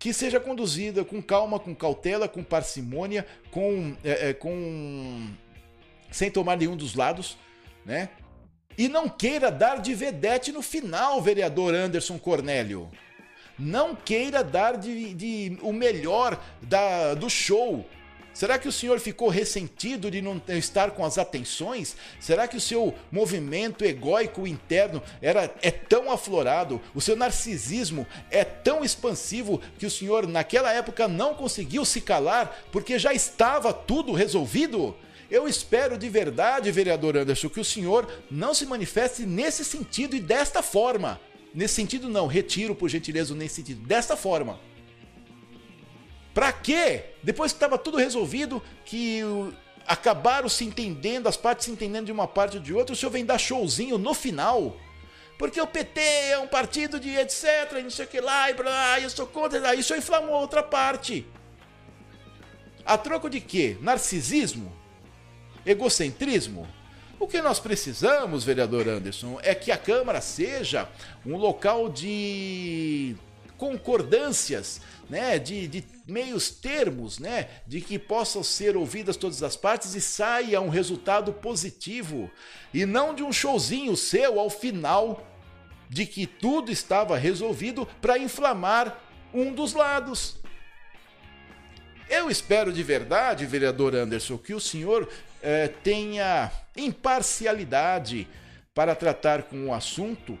Que seja conduzida com calma, com cautela, com parcimônia, com, é, é, com sem tomar nenhum dos lados, né? E não queira dar de vedete no final, vereador Anderson Cornélio. Não queira dar de, de o melhor da, do show. Será que o senhor ficou ressentido de não estar com as atenções? Será que o seu movimento egóico interno era é tão aflorado? O seu narcisismo é tão expansivo que o senhor naquela época não conseguiu se calar porque já estava tudo resolvido? Eu espero de verdade, vereador Anderson, que o senhor não se manifeste nesse sentido e desta forma. Nesse sentido, não, retiro por gentileza nesse sentido, desta forma. Pra quê? Depois que estava tudo resolvido, que acabaram se entendendo, as partes se entendendo de uma parte ou de outra, o senhor vem dar showzinho no final. Porque o PT é um partido de etc, e não sei o que lá, e blá, eu sou contra, isso inflamou outra parte. A troco de quê? Narcisismo? egocentrismo? O que nós precisamos, vereador Anderson, é que a Câmara seja um local de concordâncias, né, de, de, meios termos, né, de que possam ser ouvidas todas as partes e saia um resultado positivo e não de um showzinho seu ao final de que tudo estava resolvido para inflamar um dos lados. Eu espero de verdade, vereador Anderson, que o senhor é, tenha imparcialidade para tratar com o assunto,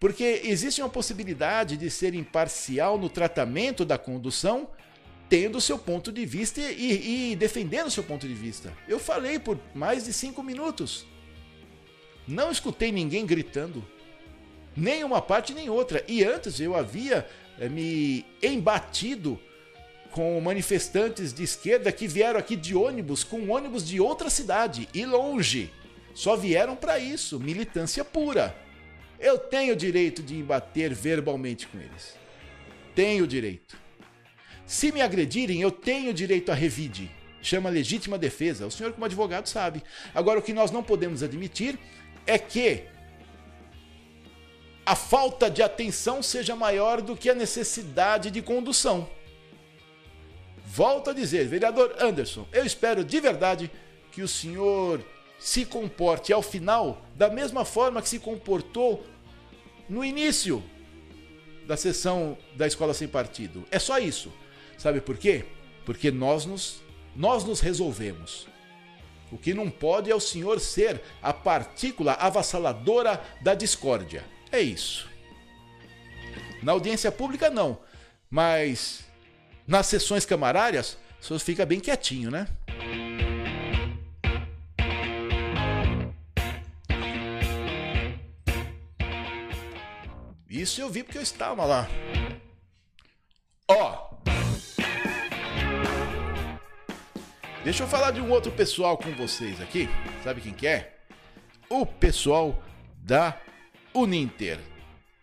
porque existe uma possibilidade de ser imparcial no tratamento da condução, tendo seu ponto de vista e, e defendendo seu ponto de vista. Eu falei por mais de cinco minutos. Não escutei ninguém gritando, nem uma parte nem outra. E antes eu havia é, me embatido com manifestantes de esquerda que vieram aqui de ônibus, com ônibus de outra cidade e longe. Só vieram para isso, militância pura. Eu tenho direito de embater verbalmente com eles. Tenho direito. Se me agredirem, eu tenho direito a revide. Chama legítima defesa. O senhor, como advogado, sabe. Agora, o que nós não podemos admitir é que a falta de atenção seja maior do que a necessidade de condução. Volto a dizer, vereador Anderson, eu espero de verdade que o senhor se comporte ao final da mesma forma que se comportou no início da sessão da escola sem partido. É só isso. Sabe por quê? Porque nós nos, nós nos resolvemos. O que não pode é o senhor ser a partícula avassaladora da discórdia. É isso. Na audiência pública, não. Mas nas sessões camarárias, o senhor fica bem quietinho, né? Isso eu vi porque eu estava lá. Ó. Deixa eu falar de um outro pessoal com vocês aqui. Sabe quem que é? O pessoal da Uninter.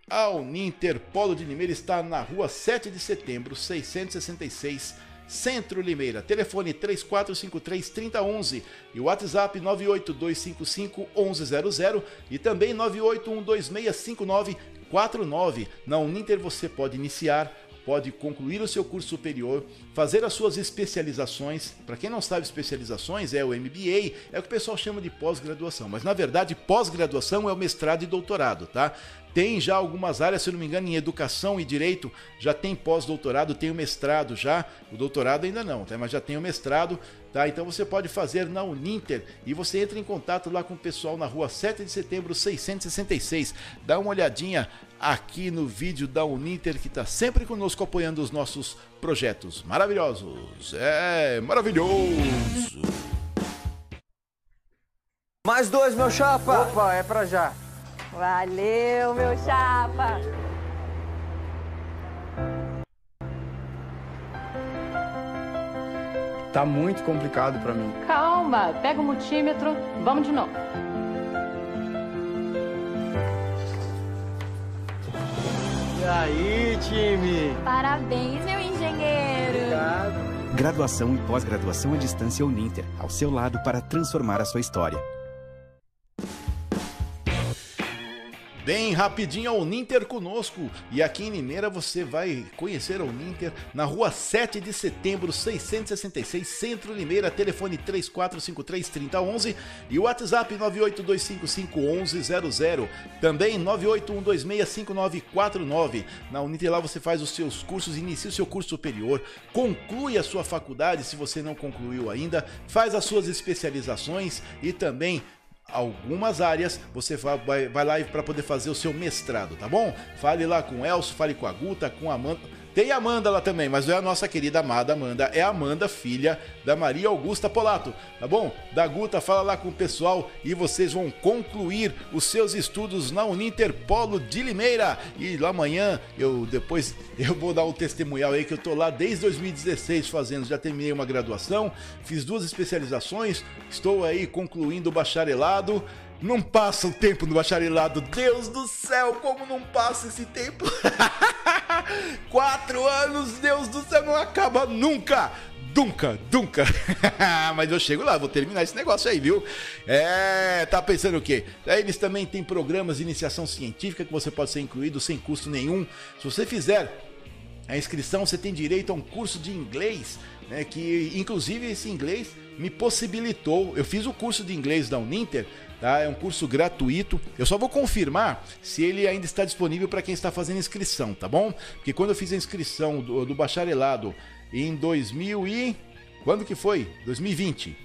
A Uninter Polo de Limeira está na rua 7 de setembro, 666, Centro Limeira. Telefone 3453-3011 e WhatsApp 98255-1100 e também 981265949. Na Uninter você pode iniciar pode concluir o seu curso superior, fazer as suas especializações. Para quem não sabe, especializações é o MBA, é o que o pessoal chama de pós-graduação, mas na verdade, pós-graduação é o mestrado e doutorado, tá? Tem já algumas áreas, se não me engano, em educação e direito, já tem pós-doutorado, tem o mestrado já, o doutorado ainda não, tá? mas já tem o mestrado, tá? Então você pode fazer na Uninter e você entra em contato lá com o pessoal na rua 7 de setembro 666. Dá uma olhadinha aqui no vídeo da Uninter que está sempre conosco apoiando os nossos projetos maravilhosos. É maravilhoso! Mais dois, meu chapa! Opa, é pra já. Valeu, meu chapa! Tá muito complicado para mim. Calma, pega o multímetro, vamos de novo. E aí, time? Parabéns, meu engenheiro. Obrigado. Graduação e pós-graduação à distância Uninter, ao seu lado para transformar a sua história. Bem rapidinho a Uninter conosco. E aqui em Limeira você vai conhecer a Uninter na rua 7 de setembro, 666, Centro Limeira, telefone 3453-3011 e o WhatsApp 982551100. Também 981265949. Na Uninter lá você faz os seus cursos, inicia o seu curso superior, conclui a sua faculdade se você não concluiu ainda, faz as suas especializações e também algumas áreas, você vai, vai lá para poder fazer o seu mestrado, tá bom? Fale lá com o Elcio, fale com a Guta, com a Amanda. Tem a Amanda lá também, mas não é a nossa querida amada Amanda, é a Amanda, filha da Maria Augusta Polato, tá bom? Da Guta, fala lá com o pessoal e vocês vão concluir os seus estudos na Uninter Polo de Limeira. E lá amanhã, eu depois eu vou dar um testemunhal aí que eu tô lá desde 2016 fazendo, já terminei uma graduação, fiz duas especializações, estou aí concluindo o bacharelado. Não passa o tempo no bacharelado. Deus do céu, como não passa esse tempo? Quatro anos, Deus do céu, não acaba nunca. Nunca, nunca. Mas eu chego lá, vou terminar esse negócio aí, viu? É, tá pensando o quê? Eles também têm programas de iniciação científica que você pode ser incluído sem custo nenhum. Se você fizer a inscrição, você tem direito a um curso de inglês, né? Que inclusive esse inglês me possibilitou. Eu fiz o curso de inglês da Uninter Tá? É um curso gratuito. Eu só vou confirmar se ele ainda está disponível para quem está fazendo inscrição, tá bom? Porque quando eu fiz a inscrição do, do bacharelado em 2000 e quando que foi? 2020.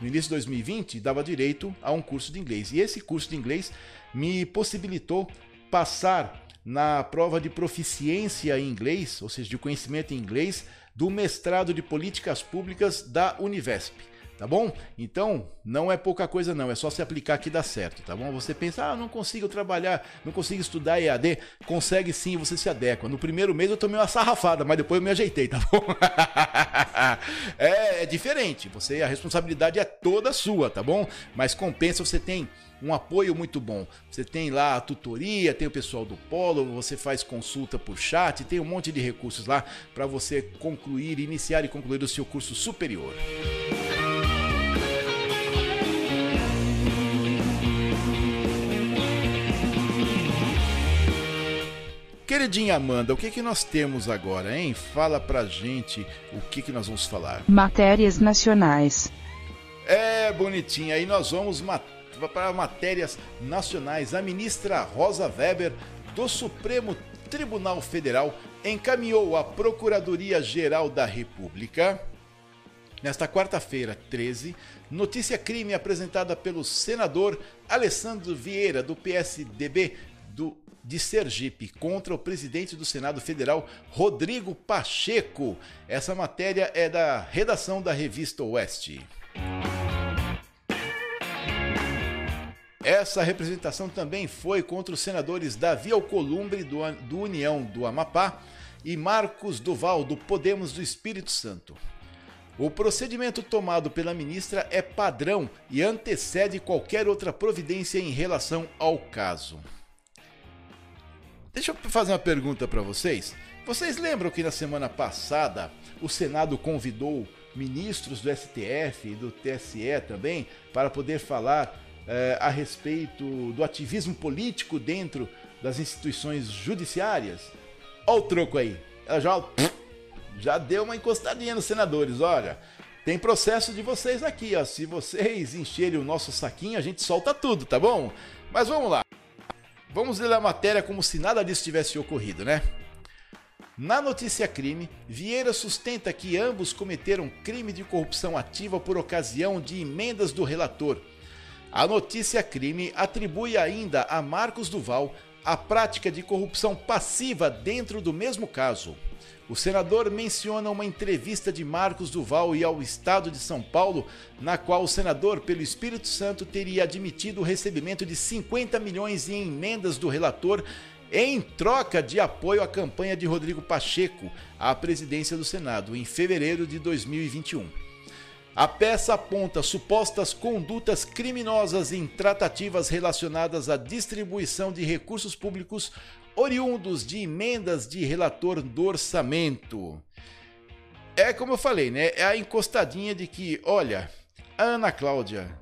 No início de 2020 dava direito a um curso de inglês. E esse curso de inglês me possibilitou passar na prova de proficiência em inglês, ou seja, de conhecimento em inglês, do mestrado de políticas públicas da Univesp tá bom? Então, não é pouca coisa não, é só se aplicar que dá certo, tá bom? Você pensa, ah, não consigo trabalhar, não consigo estudar EAD, consegue sim, você se adequa. No primeiro mês eu tomei uma sarrafada, mas depois eu me ajeitei, tá bom? é, é diferente, você a responsabilidade é toda sua, tá bom? Mas compensa, você tem um apoio muito bom. Você tem lá a tutoria, tem o pessoal do Polo, você faz consulta por chat, tem um monte de recursos lá para você concluir, iniciar e concluir o seu curso superior. Queridinha Amanda, o que que nós temos agora, hein? Fala pra gente o que que nós vamos falar. Matérias nacionais. É, bonitinha. Aí nós vamos para matérias nacionais. A ministra Rosa Weber, do Supremo Tribunal Federal, encaminhou à Procuradoria-Geral da República, nesta quarta-feira, 13, notícia crime apresentada pelo senador Alessandro Vieira, do PSDB do de Sergipe contra o presidente do Senado Federal, Rodrigo Pacheco. Essa matéria é da redação da revista Oeste. Essa representação também foi contra os senadores Davi Alcolumbre, do, do União do Amapá, e Marcos Duval, do Podemos do Espírito Santo. O procedimento tomado pela ministra é padrão e antecede qualquer outra providência em relação ao caso. Deixa eu fazer uma pergunta para vocês. Vocês lembram que na semana passada o Senado convidou ministros do STF e do TSE também para poder falar eh, a respeito do ativismo político dentro das instituições judiciárias? Olha o troco aí. Ela já, já deu uma encostadinha nos senadores. Olha, tem processo de vocês aqui. Ó. Se vocês encherem o nosso saquinho, a gente solta tudo, tá bom? Mas vamos lá. Vamos ler a matéria como se nada disso tivesse ocorrido, né? Na notícia crime, Vieira sustenta que ambos cometeram crime de corrupção ativa por ocasião de emendas do relator. A notícia crime atribui ainda a Marcos Duval a prática de corrupção passiva dentro do mesmo caso. O senador menciona uma entrevista de Marcos Duval e ao Estado de São Paulo, na qual o senador, pelo Espírito Santo, teria admitido o recebimento de 50 milhões em emendas do relator em troca de apoio à campanha de Rodrigo Pacheco à presidência do Senado em fevereiro de 2021. A peça aponta supostas condutas criminosas em tratativas relacionadas à distribuição de recursos públicos oriundos de emendas de relator do orçamento. É como eu falei, né? É a encostadinha de que, olha, a Ana Cláudia.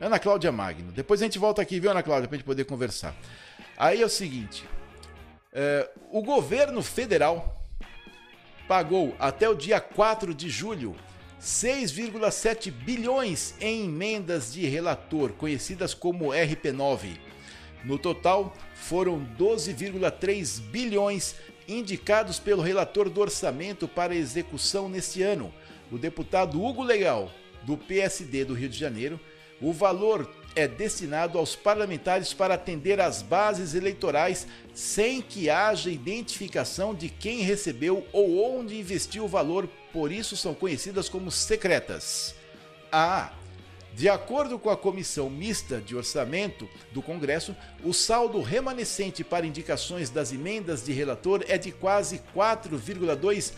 Ana Cláudia Magno. Depois a gente volta aqui, viu, Ana Cláudia, pra gente poder conversar. Aí é o seguinte: é, o governo federal pagou até o dia 4 de julho 6,7 bilhões em emendas de relator, conhecidas como RP9. No total, foram 12,3 bilhões indicados pelo relator do orçamento para execução neste ano, o deputado Hugo Legal, do PSD do Rio de Janeiro. O valor é destinado aos parlamentares para atender às bases eleitorais sem que haja identificação de quem recebeu ou onde investiu o valor, por isso são conhecidas como secretas. Ah, de acordo com a Comissão Mista de Orçamento do Congresso, o saldo remanescente para indicações das emendas de relator é de quase 4,2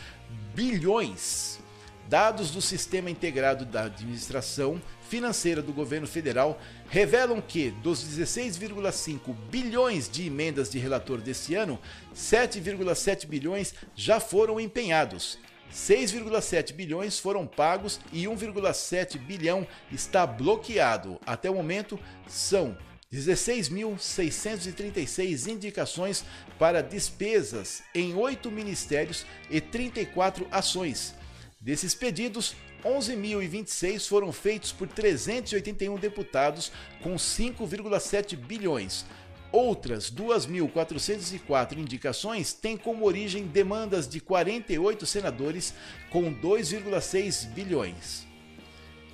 bilhões. Dados do Sistema Integrado da Administração Financeira do Governo Federal revelam que, dos 16,5 bilhões de emendas de relator deste ano, 7,7 bilhões já foram empenhados. 6,7 bilhões foram pagos e 1,7 bilhão está bloqueado. Até o momento, são 16.636 indicações para despesas em oito ministérios e 34 ações. Desses pedidos, 11.026 foram feitos por 381 deputados, com 5,7 bilhões. Outras 2.404 indicações têm como origem demandas de 48 senadores, com 2,6 bilhões.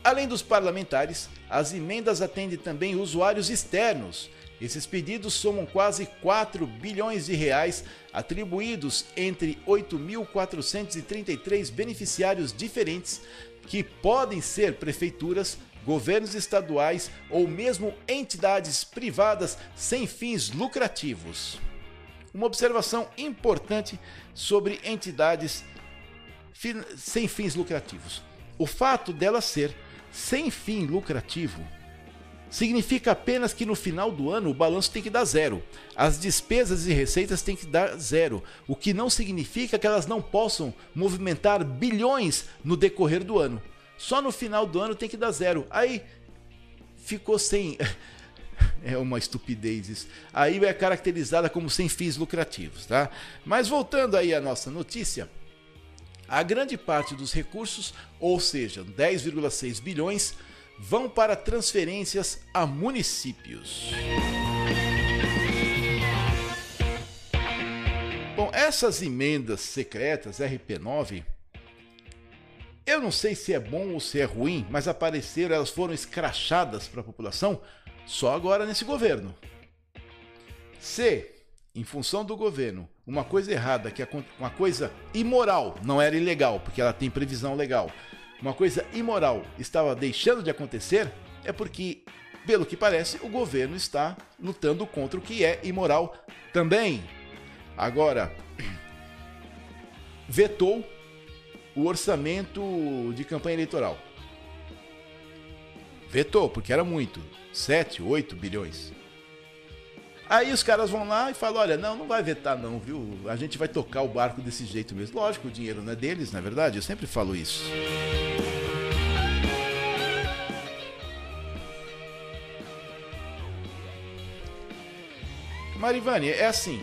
Além dos parlamentares, as emendas atendem também usuários externos. Esses pedidos somam quase 4 bilhões de reais atribuídos entre 8.433 beneficiários diferentes que podem ser prefeituras, governos estaduais ou mesmo entidades privadas sem fins lucrativos. Uma observação importante sobre entidades sem fins lucrativos. O fato dela ser sem fim lucrativo significa apenas que no final do ano o balanço tem que dar zero. As despesas e receitas têm que dar zero, o que não significa que elas não possam movimentar bilhões no decorrer do ano. Só no final do ano tem que dar zero. Aí ficou sem. É uma estupidez isso. Aí é caracterizada como sem fins lucrativos, tá? Mas voltando aí à nossa notícia, a grande parte dos recursos, ou seja, 10,6 bilhões, vão para transferências a municípios. Bom, essas emendas secretas RP9, eu não sei se é bom ou se é ruim, mas apareceram, elas foram escrachadas para a população só agora nesse governo. Se, em função do governo, uma coisa errada, que uma coisa imoral, não era ilegal, porque ela tem previsão legal, uma coisa imoral estava deixando de acontecer, é porque, pelo que parece, o governo está lutando contra o que é imoral também. Agora, vetou o orçamento de campanha eleitoral. Vetou, porque era muito 7, 8 bilhões. Aí os caras vão lá e falam: olha, não, não vai vetar, não, viu? A gente vai tocar o barco desse jeito mesmo. Lógico, o dinheiro não é deles, na é verdade, eu sempre falo isso. Marivane, é assim.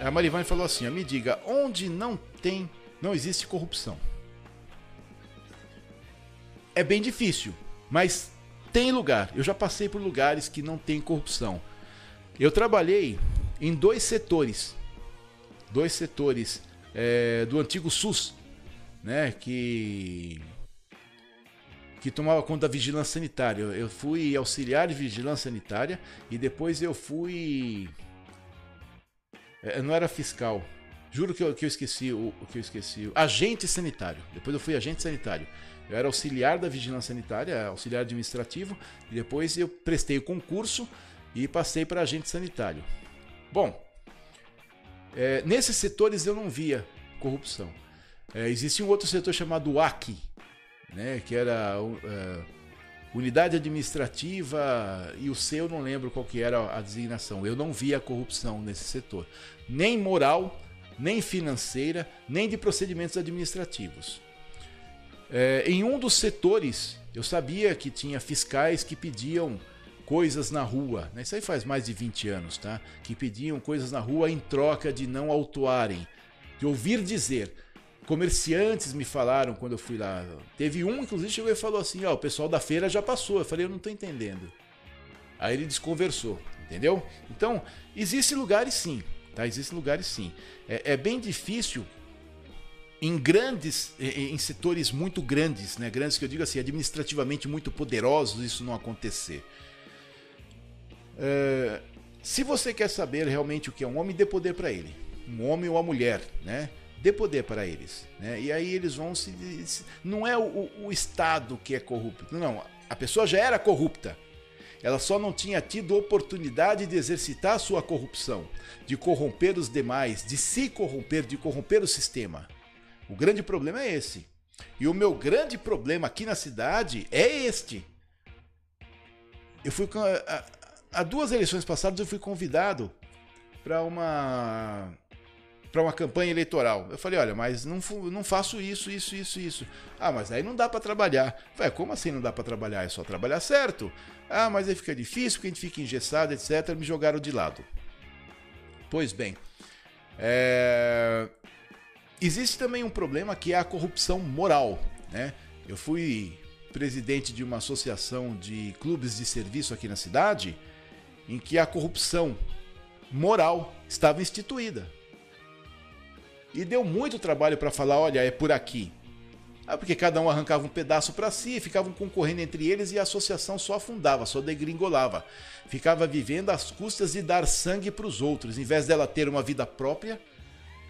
A Marivane falou assim: me diga, onde não tem, não existe corrupção? É bem difícil, mas tem lugar. Eu já passei por lugares que não tem corrupção. Eu trabalhei em dois setores, dois setores é, do antigo SUS, né, que que tomava conta da vigilância sanitária. Eu fui auxiliar de vigilância sanitária e depois eu fui é, não era fiscal. Juro que eu, que eu esqueci o, que eu esqueci. Agente sanitário. Depois eu fui agente sanitário. Eu era auxiliar da vigilância sanitária, auxiliar administrativo, e depois eu prestei o concurso e passei para agente sanitário. Bom, é, nesses setores eu não via corrupção. É, existe um outro setor chamado AC, né, que era uh, unidade administrativa e o C eu não lembro qual que era a designação. Eu não via corrupção nesse setor, nem moral, nem financeira, nem de procedimentos administrativos. É, em um dos setores, eu sabia que tinha fiscais que pediam coisas na rua. Né? Isso aí faz mais de 20 anos, tá? Que pediam coisas na rua em troca de não autuarem. De ouvir dizer. Comerciantes me falaram quando eu fui lá. Teve um, inclusive, chegou e falou assim: Ó, o pessoal da feira já passou. Eu falei: Eu não tô entendendo. Aí ele desconversou, entendeu? Então, existem lugares sim, tá? Existem lugares sim. É, é bem difícil em grandes, em setores muito grandes, né? Grandes que eu digo assim, administrativamente muito poderosos, isso não acontecer. É, se você quer saber realmente o que é um homem, dê poder para ele. Um homem ou uma mulher, né? Dê poder para eles. Né? E aí eles vão se. Não é o, o Estado que é corrupto. Não, a pessoa já era corrupta. Ela só não tinha tido oportunidade de exercitar sua corrupção, de corromper os demais, de se corromper, de corromper o sistema. O grande problema é esse. E o meu grande problema aqui na cidade é este. Eu fui há duas eleições passadas eu fui convidado para uma para uma campanha eleitoral. Eu falei, olha, mas não, não faço isso, isso, isso, isso. Ah, mas aí não dá para trabalhar. Falei, como assim não dá para trabalhar? É só trabalhar certo. Ah, mas aí fica difícil, porque a gente fica engessado, etc. Me jogaram de lado. Pois bem, é... existe também um problema que é a corrupção moral, né? Eu fui presidente de uma associação de clubes de serviço aqui na cidade em que a corrupção moral estava instituída. E deu muito trabalho para falar, olha, é por aqui. Ah, porque cada um arrancava um pedaço para si, ficavam concorrendo entre eles e a associação só afundava, só degringolava. Ficava vivendo às custas de dar sangue para os outros, em vez dela ter uma vida própria,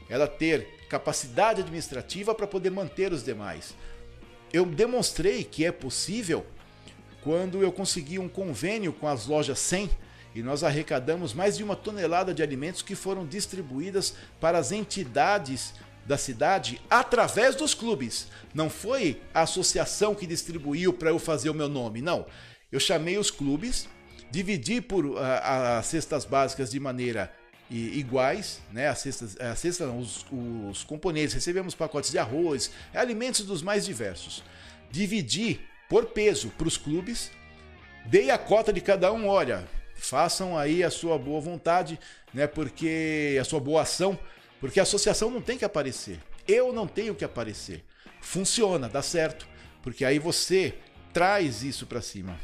ela ter capacidade administrativa para poder manter os demais. Eu demonstrei que é possível quando eu consegui um convênio com as lojas 100 e nós arrecadamos mais de uma tonelada de alimentos que foram distribuídas para as entidades da cidade através dos clubes. Não foi a associação que distribuiu para eu fazer o meu nome, não. Eu chamei os clubes, dividi por as cestas básicas de maneira e, iguais, né? As cestas, a cesta, os, os componentes, recebemos pacotes de arroz, alimentos dos mais diversos. Dividi por peso para os clubes, dei a cota de cada um, olha, façam aí a sua boa vontade, né? Porque a sua boa ação, porque a associação não tem que aparecer. Eu não tenho que aparecer. Funciona, dá certo, porque aí você traz isso para cima.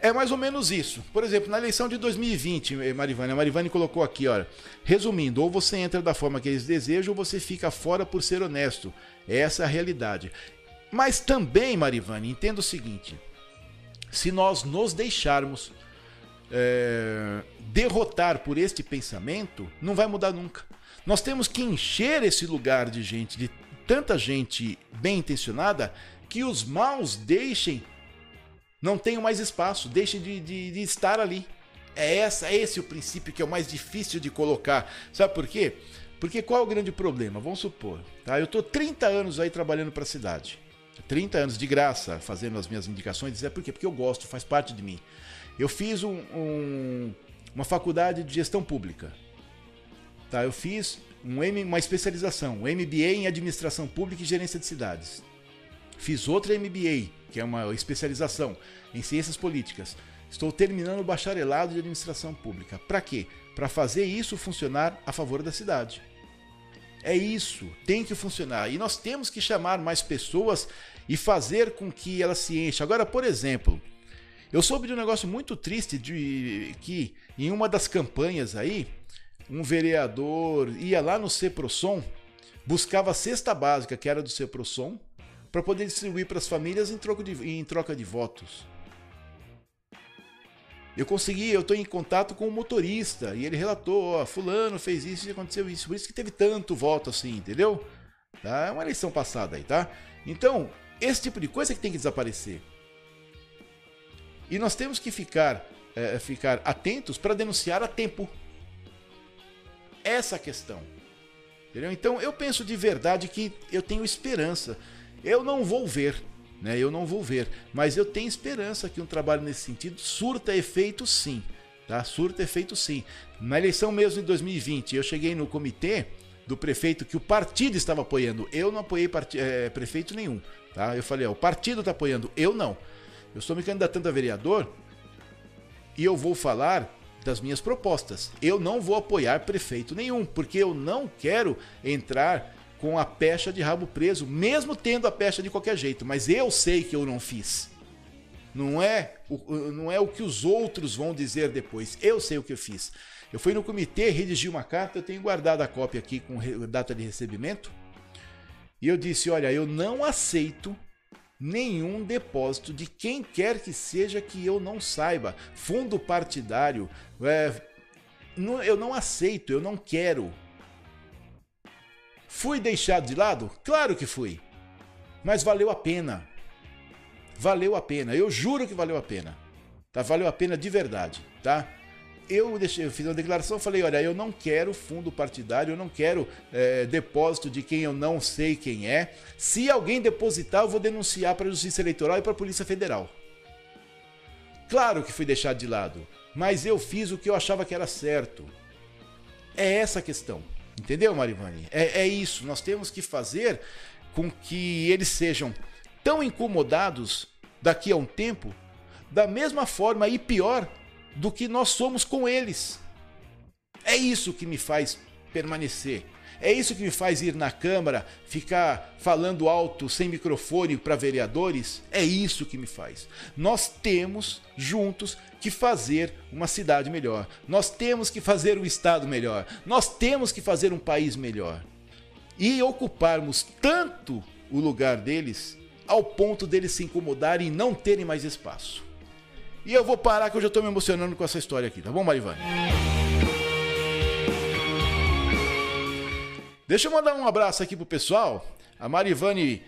É mais ou menos isso. Por exemplo, na eleição de 2020, eh, Marivane, a Marivane colocou aqui, olha, resumindo, ou você entra da forma que eles desejam, ou você fica fora por ser honesto. Essa é a realidade. Mas também, Marivane, entenda o seguinte: se nós nos deixarmos é, derrotar por este pensamento, não vai mudar nunca. Nós temos que encher esse lugar de gente, de tanta gente bem intencionada, que os maus deixem, não tenham mais espaço, deixem de, de, de estar ali. É essa, é esse o princípio que é o mais difícil de colocar. Sabe por quê? Porque qual é o grande problema? Vamos supor, tá? Eu estou 30 anos aí trabalhando para a cidade. 30 anos de graça fazendo as minhas indicações. É por quê? Porque eu gosto, faz parte de mim. Eu fiz um, um, uma faculdade de gestão pública. Tá? Eu fiz um uma especialização, um MBA em administração pública e gerência de cidades. Fiz outra MBA, que é uma especialização em ciências políticas. Estou terminando o bacharelado de administração pública. Para quê? Para fazer isso funcionar a favor da cidade. É isso, tem que funcionar. E nós temos que chamar mais pessoas e fazer com que elas se enchem. Agora, por exemplo, eu soube de um negócio muito triste de que em uma das campanhas aí, um vereador ia lá no Ceprosom, buscava a cesta básica que era do Ceprosom, para poder distribuir para as famílias em troca de, em troca de votos. Eu consegui, eu estou em contato com o motorista e ele relatou, ó, fulano fez isso e aconteceu isso, por isso que teve tanto voto assim, entendeu? Tá? É uma eleição passada aí, tá? Então, esse tipo de coisa que tem que desaparecer. E nós temos que ficar, é, ficar atentos para denunciar a tempo. Essa a questão. Entendeu? Então eu penso de verdade que eu tenho esperança Eu não vou ver, né? Eu não vou ver, mas eu tenho esperança que um trabalho nesse sentido surta efeito sim, tá? Surta efeito sim. Na eleição mesmo de 2020, eu cheguei no comitê do prefeito que o partido estava apoiando. Eu não apoiei é, prefeito nenhum, tá? Eu falei, ó, o partido está apoiando, eu não. Eu estou me candidatando a vereador e eu vou falar das minhas propostas. Eu não vou apoiar prefeito nenhum, porque eu não quero entrar com a pecha de rabo preso, mesmo tendo a pecha de qualquer jeito, mas eu sei que eu não fiz. Não é, o, não é o que os outros vão dizer depois. Eu sei o que eu fiz. Eu fui no comitê, redigi uma carta, eu tenho guardado a cópia aqui com data de recebimento. E eu disse: olha, eu não aceito nenhum depósito de quem quer que seja que eu não saiba. Fundo partidário, é, eu não aceito, eu não quero. Fui deixado de lado? Claro que fui. Mas valeu a pena. Valeu a pena. Eu juro que valeu a pena. Tá? Valeu a pena de verdade, tá? eu, deixei, eu fiz uma declaração, falei, olha, eu não quero fundo partidário, eu não quero é, depósito de quem eu não sei quem é. Se alguém depositar, eu vou denunciar para a Justiça Eleitoral e para a Polícia Federal. Claro que fui deixado de lado, mas eu fiz o que eu achava que era certo. É essa a questão. Entendeu, Marivani? É, é isso. Nós temos que fazer com que eles sejam tão incomodados daqui a um tempo, da mesma forma e pior do que nós somos com eles. É isso que me faz permanecer. É isso que me faz ir na Câmara, ficar falando alto sem microfone para vereadores. É isso que me faz. Nós temos juntos que fazer uma cidade melhor. Nós temos que fazer um Estado melhor. Nós temos que fazer um país melhor. E ocuparmos tanto o lugar deles ao ponto deles se incomodarem e não terem mais espaço. E eu vou parar que eu já estou me emocionando com essa história aqui, tá bom, Marivane? Deixa eu mandar um abraço aqui pro pessoal. A Marivane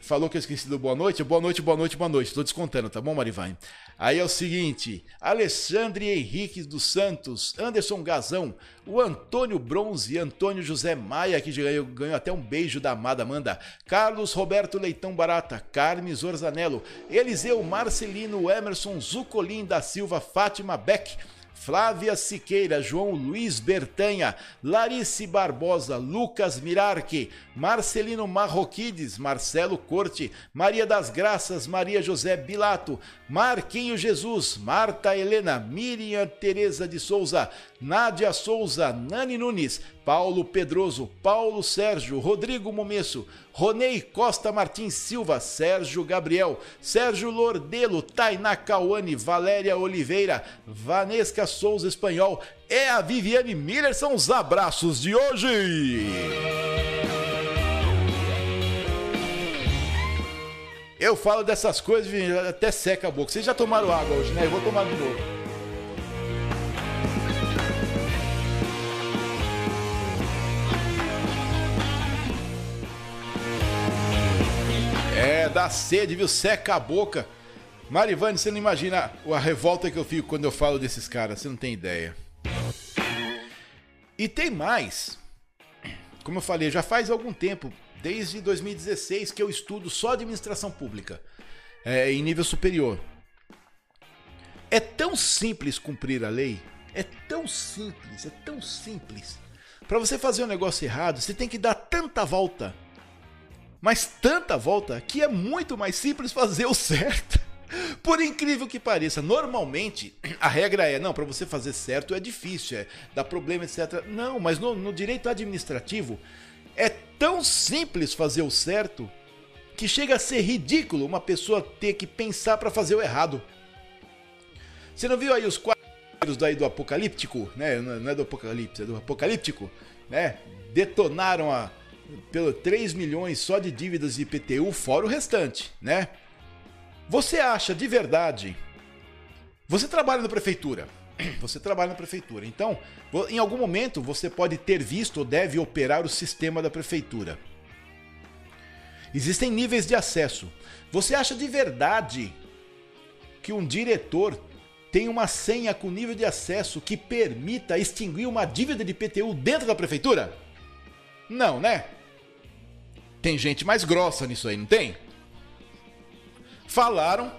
falou que eu esqueci do boa noite. Boa noite, boa noite, boa noite. Estou descontando, tá bom, Marivane? Aí é o seguinte: Alexandre Henrique dos Santos, Anderson Gazão, o Antônio Bronze, Antônio José Maia, que ganhou, ganhou até um beijo da amada Amanda, Carlos Roberto Leitão Barata, Carmes Orzanello, Eliseu Marcelino, Emerson Zucolim da Silva, Fátima Beck. Flávia Siqueira, João Luiz Bertanha, Larice Barbosa, Lucas Mirarque, Marcelino Marroquides, Marcelo Corte, Maria das Graças, Maria José Bilato, Marquinho Jesus, Marta Helena, Miriam Tereza de Souza, Nádia Souza, Nani Nunes, Paulo Pedroso, Paulo Sérgio, Rodrigo Momesso, Ronei Costa Martins Silva, Sérgio Gabriel, Sérgio Lordelo, Tainá Cauane, Valéria Oliveira, Vanesca Souza Espanhol, é a Viviane Miller, são os abraços de hoje. Eu falo dessas coisas até seca a boca. Vocês já tomaram água hoje, né? Eu vou tomar de novo. Dá sede, viu? Seca a boca. Marivane, você não imagina a revolta que eu fico quando eu falo desses caras, você não tem ideia. E tem mais. Como eu falei, já faz algum tempo, desde 2016, que eu estudo só administração pública, é, em nível superior. É tão simples cumprir a lei, é tão simples, é tão simples. Para você fazer um negócio errado, você tem que dar tanta volta mas tanta volta que é muito mais simples fazer o certo. Por incrível que pareça, normalmente a regra é: não, para você fazer certo é difícil, é, dá problema, etc. Não, mas no, no direito administrativo é tão simples fazer o certo que chega a ser ridículo uma pessoa ter que pensar para fazer o errado. Você não viu aí os quadros daí do apocalíptico, né? Não é do apocalipse, é do apocalíptico, né? Detonaram a, pelo 3 milhões só de dívidas de IPTU, fora o restante, né? Você acha de verdade? Você trabalha na prefeitura. Você trabalha na prefeitura. Então, em algum momento você pode ter visto ou deve operar o sistema da prefeitura. Existem níveis de acesso. Você acha de verdade que um diretor tem uma senha com nível de acesso que permita extinguir uma dívida de IPTU dentro da prefeitura? Não, né? tem gente mais grossa nisso aí, não tem? Falaram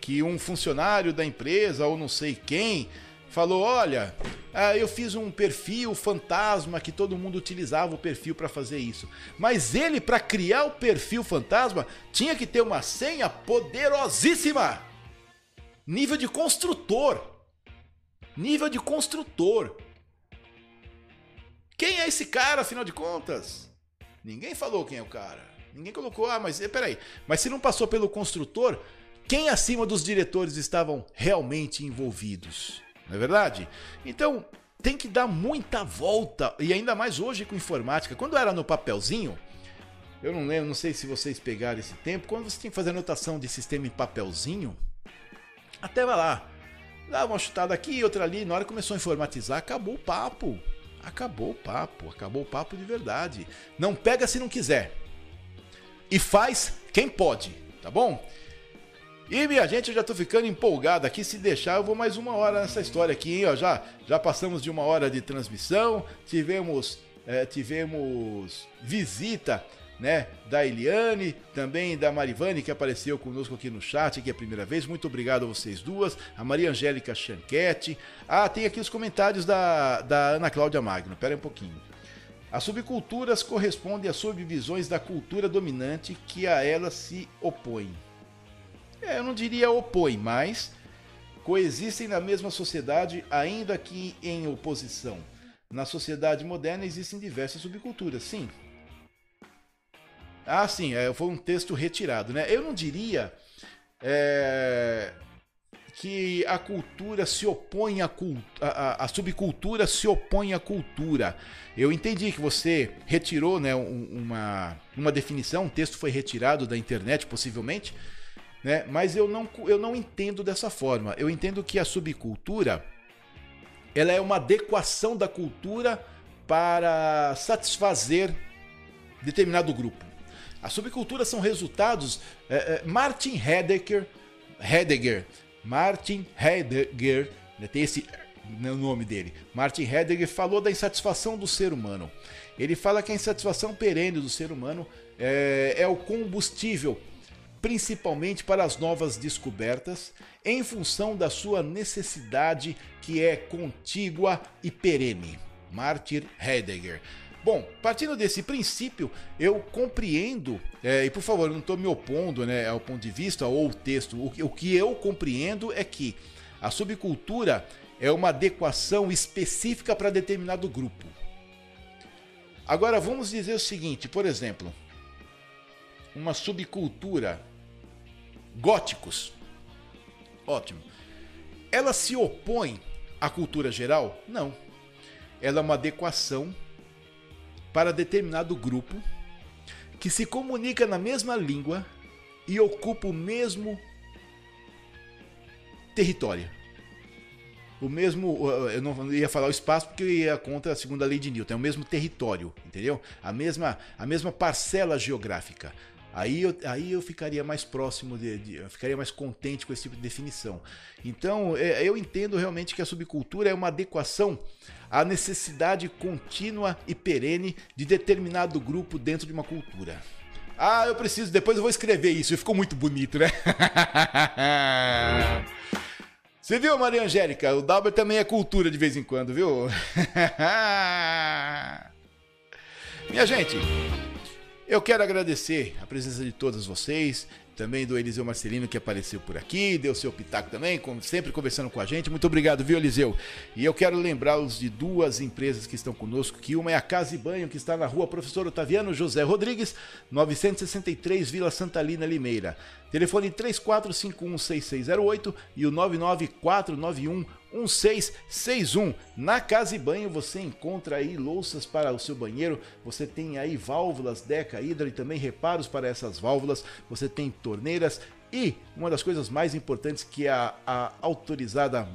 que um funcionário da empresa ou não sei quem falou: Olha, ah, eu fiz um perfil fantasma que todo mundo utilizava o perfil para fazer isso. Mas ele, para criar o perfil fantasma, tinha que ter uma senha poderosíssima nível de construtor. Nível de construtor. Quem é esse cara, afinal de contas? Ninguém falou quem é o cara. Ninguém colocou, ah, mas peraí. Mas se não passou pelo construtor, quem acima dos diretores estavam realmente envolvidos? Não é verdade? Então, tem que dar muita volta, e ainda mais hoje com informática. Quando era no papelzinho, eu não lembro, não sei se vocês pegaram esse tempo, quando você tinha que fazer anotação de sistema em papelzinho, até vai lá, dava uma chutada aqui, outra ali, na hora que começou a informatizar, acabou o papo. Acabou o papo, acabou o papo de verdade. Não pega se não quiser. E faz quem pode, tá bom? E minha gente, eu já tô ficando empolgado aqui. Se deixar, eu vou mais uma hora nessa história aqui, hein? Ó, já, já passamos de uma hora de transmissão, tivemos, é, tivemos visita né, da Eliane, também da Marivane, que apareceu conosco aqui no chat, aqui é a primeira vez. Muito obrigado a vocês duas. A Maria Angélica Chanquete. Ah, tem aqui os comentários da, da Ana Cláudia Magno. Pera um pouquinho. As subculturas correspondem às subdivisões da cultura dominante que a ela se opõem. É, eu não diria opõe, mas coexistem na mesma sociedade, ainda que em oposição. Na sociedade moderna existem diversas subculturas, sim, ah, sim, é, foi um texto retirado, né? Eu não diria é, que a cultura se opõe à cultura, a, a, subcultura se opõe à cultura. Eu entendi que você retirou né, uma, uma definição, um texto foi retirado da internet, possivelmente, né? mas eu não, eu não entendo dessa forma. Eu entendo que a subcultura ela é uma adequação da cultura para satisfazer determinado grupo. As subculturas são resultados. É, é, Martin Heidegger, Heidegger, Martin Heidegger, né, tem esse né, o nome dele. Martin Heidegger falou da insatisfação do ser humano. Ele fala que a insatisfação perene do ser humano é, é o combustível, principalmente para as novas descobertas, em função da sua necessidade que é contígua e perene. Martin Heidegger. Bom, partindo desse princípio, eu compreendo, é, e por favor, eu não estou me opondo né, ao ponto de vista ou ao texto, o, o que eu compreendo é que a subcultura é uma adequação específica para determinado grupo. Agora vamos dizer o seguinte, por exemplo, uma subcultura góticos. Ótimo. Ela se opõe à cultura geral? Não. Ela é uma adequação para determinado grupo que se comunica na mesma língua e ocupa o mesmo território. O mesmo, eu não ia falar o espaço porque ia contra a segunda lei de Newton, é o mesmo território, entendeu? A mesma, a mesma parcela geográfica. Aí eu, aí eu ficaria mais próximo, de, de, eu ficaria mais contente com esse tipo de definição. Então, é, eu entendo realmente que a subcultura é uma adequação à necessidade contínua e perene de determinado grupo dentro de uma cultura. Ah, eu preciso, depois eu vou escrever isso, ficou muito bonito, né? Você viu, Maria Angélica? O W também é cultura de vez em quando, viu? Minha gente, eu quero agradecer a presença de todos vocês, também do Eliseu Marcelino que apareceu por aqui, deu seu pitaco também, sempre conversando com a gente. Muito obrigado, viu, Eliseu? E eu quero lembrá-los de duas empresas que estão conosco, que uma é a Casa e Banho, que está na rua Professor Otaviano José Rodrigues, 963 Vila Santalina, Limeira. Telefone 34516608 e o 99491 1661. Na Casa e Banho você encontra aí louças para o seu banheiro, você tem aí válvulas Deca Hidra e também reparos para essas válvulas, você tem torneiras e uma das coisas mais importantes que a, a autorizada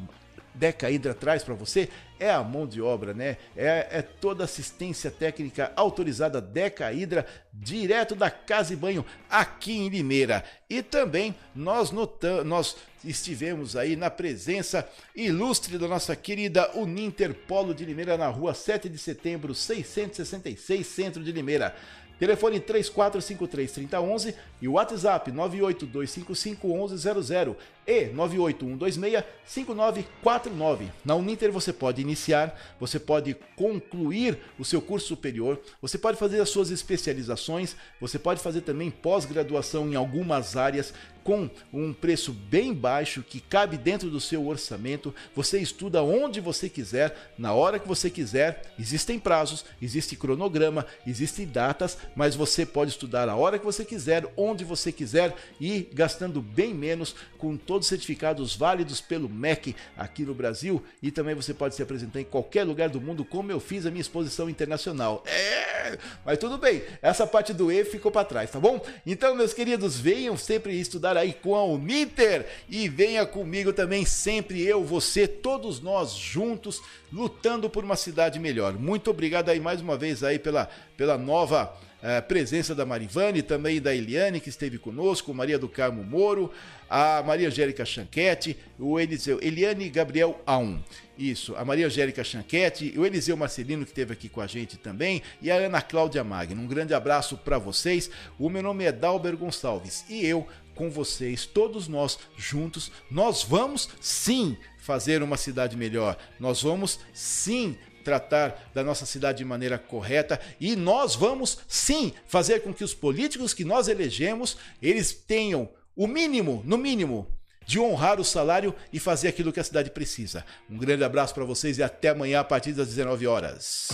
Deca Hidra traz para você é a mão de obra, né? É, é toda assistência técnica autorizada Deca Hidra, direto da Casa e Banho aqui em Limeira. E também nós notamos, nós estivemos aí na presença ilustre da nossa querida Uninter Polo de Limeira na rua 7 de setembro, 666, centro de Limeira. Telefone 3453-3011 e o WhatsApp 982551100 e 98126-5949. Na Uninter você pode iniciar, você pode concluir o seu curso superior, você pode fazer as suas especializações, você pode fazer também pós-graduação em algumas áreas com um preço bem baixo que cabe dentro do seu orçamento. Você estuda onde você quiser, na hora que você quiser. Existem prazos, existe cronograma, existem datas, mas você pode estudar a hora que você quiser, onde você quiser e gastando bem menos com todos os certificados válidos pelo MEC aqui no Brasil e também você pode se apresentar em qualquer lugar do mundo como eu fiz a minha exposição internacional. É, mas tudo bem, essa parte do E ficou para trás, tá bom? Então, meus queridos, venham sempre estudar aí com a Uniter e venha comigo também, sempre eu, você, todos nós juntos, lutando por uma cidade melhor. Muito obrigado aí mais uma vez aí pela, pela nova eh, presença da Marivane, também da Eliane, que esteve conosco, Maria do Carmo Moro, a Maria Angélica Chanquete, o Eliseu, Eliane Gabriel A1. Isso, a Maria Angélica Chanquete, o Eliseu Marcelino, que esteve aqui com a gente também, e a Ana Cláudia Magno. Um grande abraço para vocês. O meu nome é Dalber Gonçalves e eu com vocês, todos nós juntos, nós vamos sim fazer uma cidade melhor. Nós vamos sim tratar da nossa cidade de maneira correta e nós vamos sim fazer com que os políticos que nós elegemos, eles tenham o mínimo, no mínimo, de honrar o salário e fazer aquilo que a cidade precisa. Um grande abraço para vocês e até amanhã a partir das 19 horas.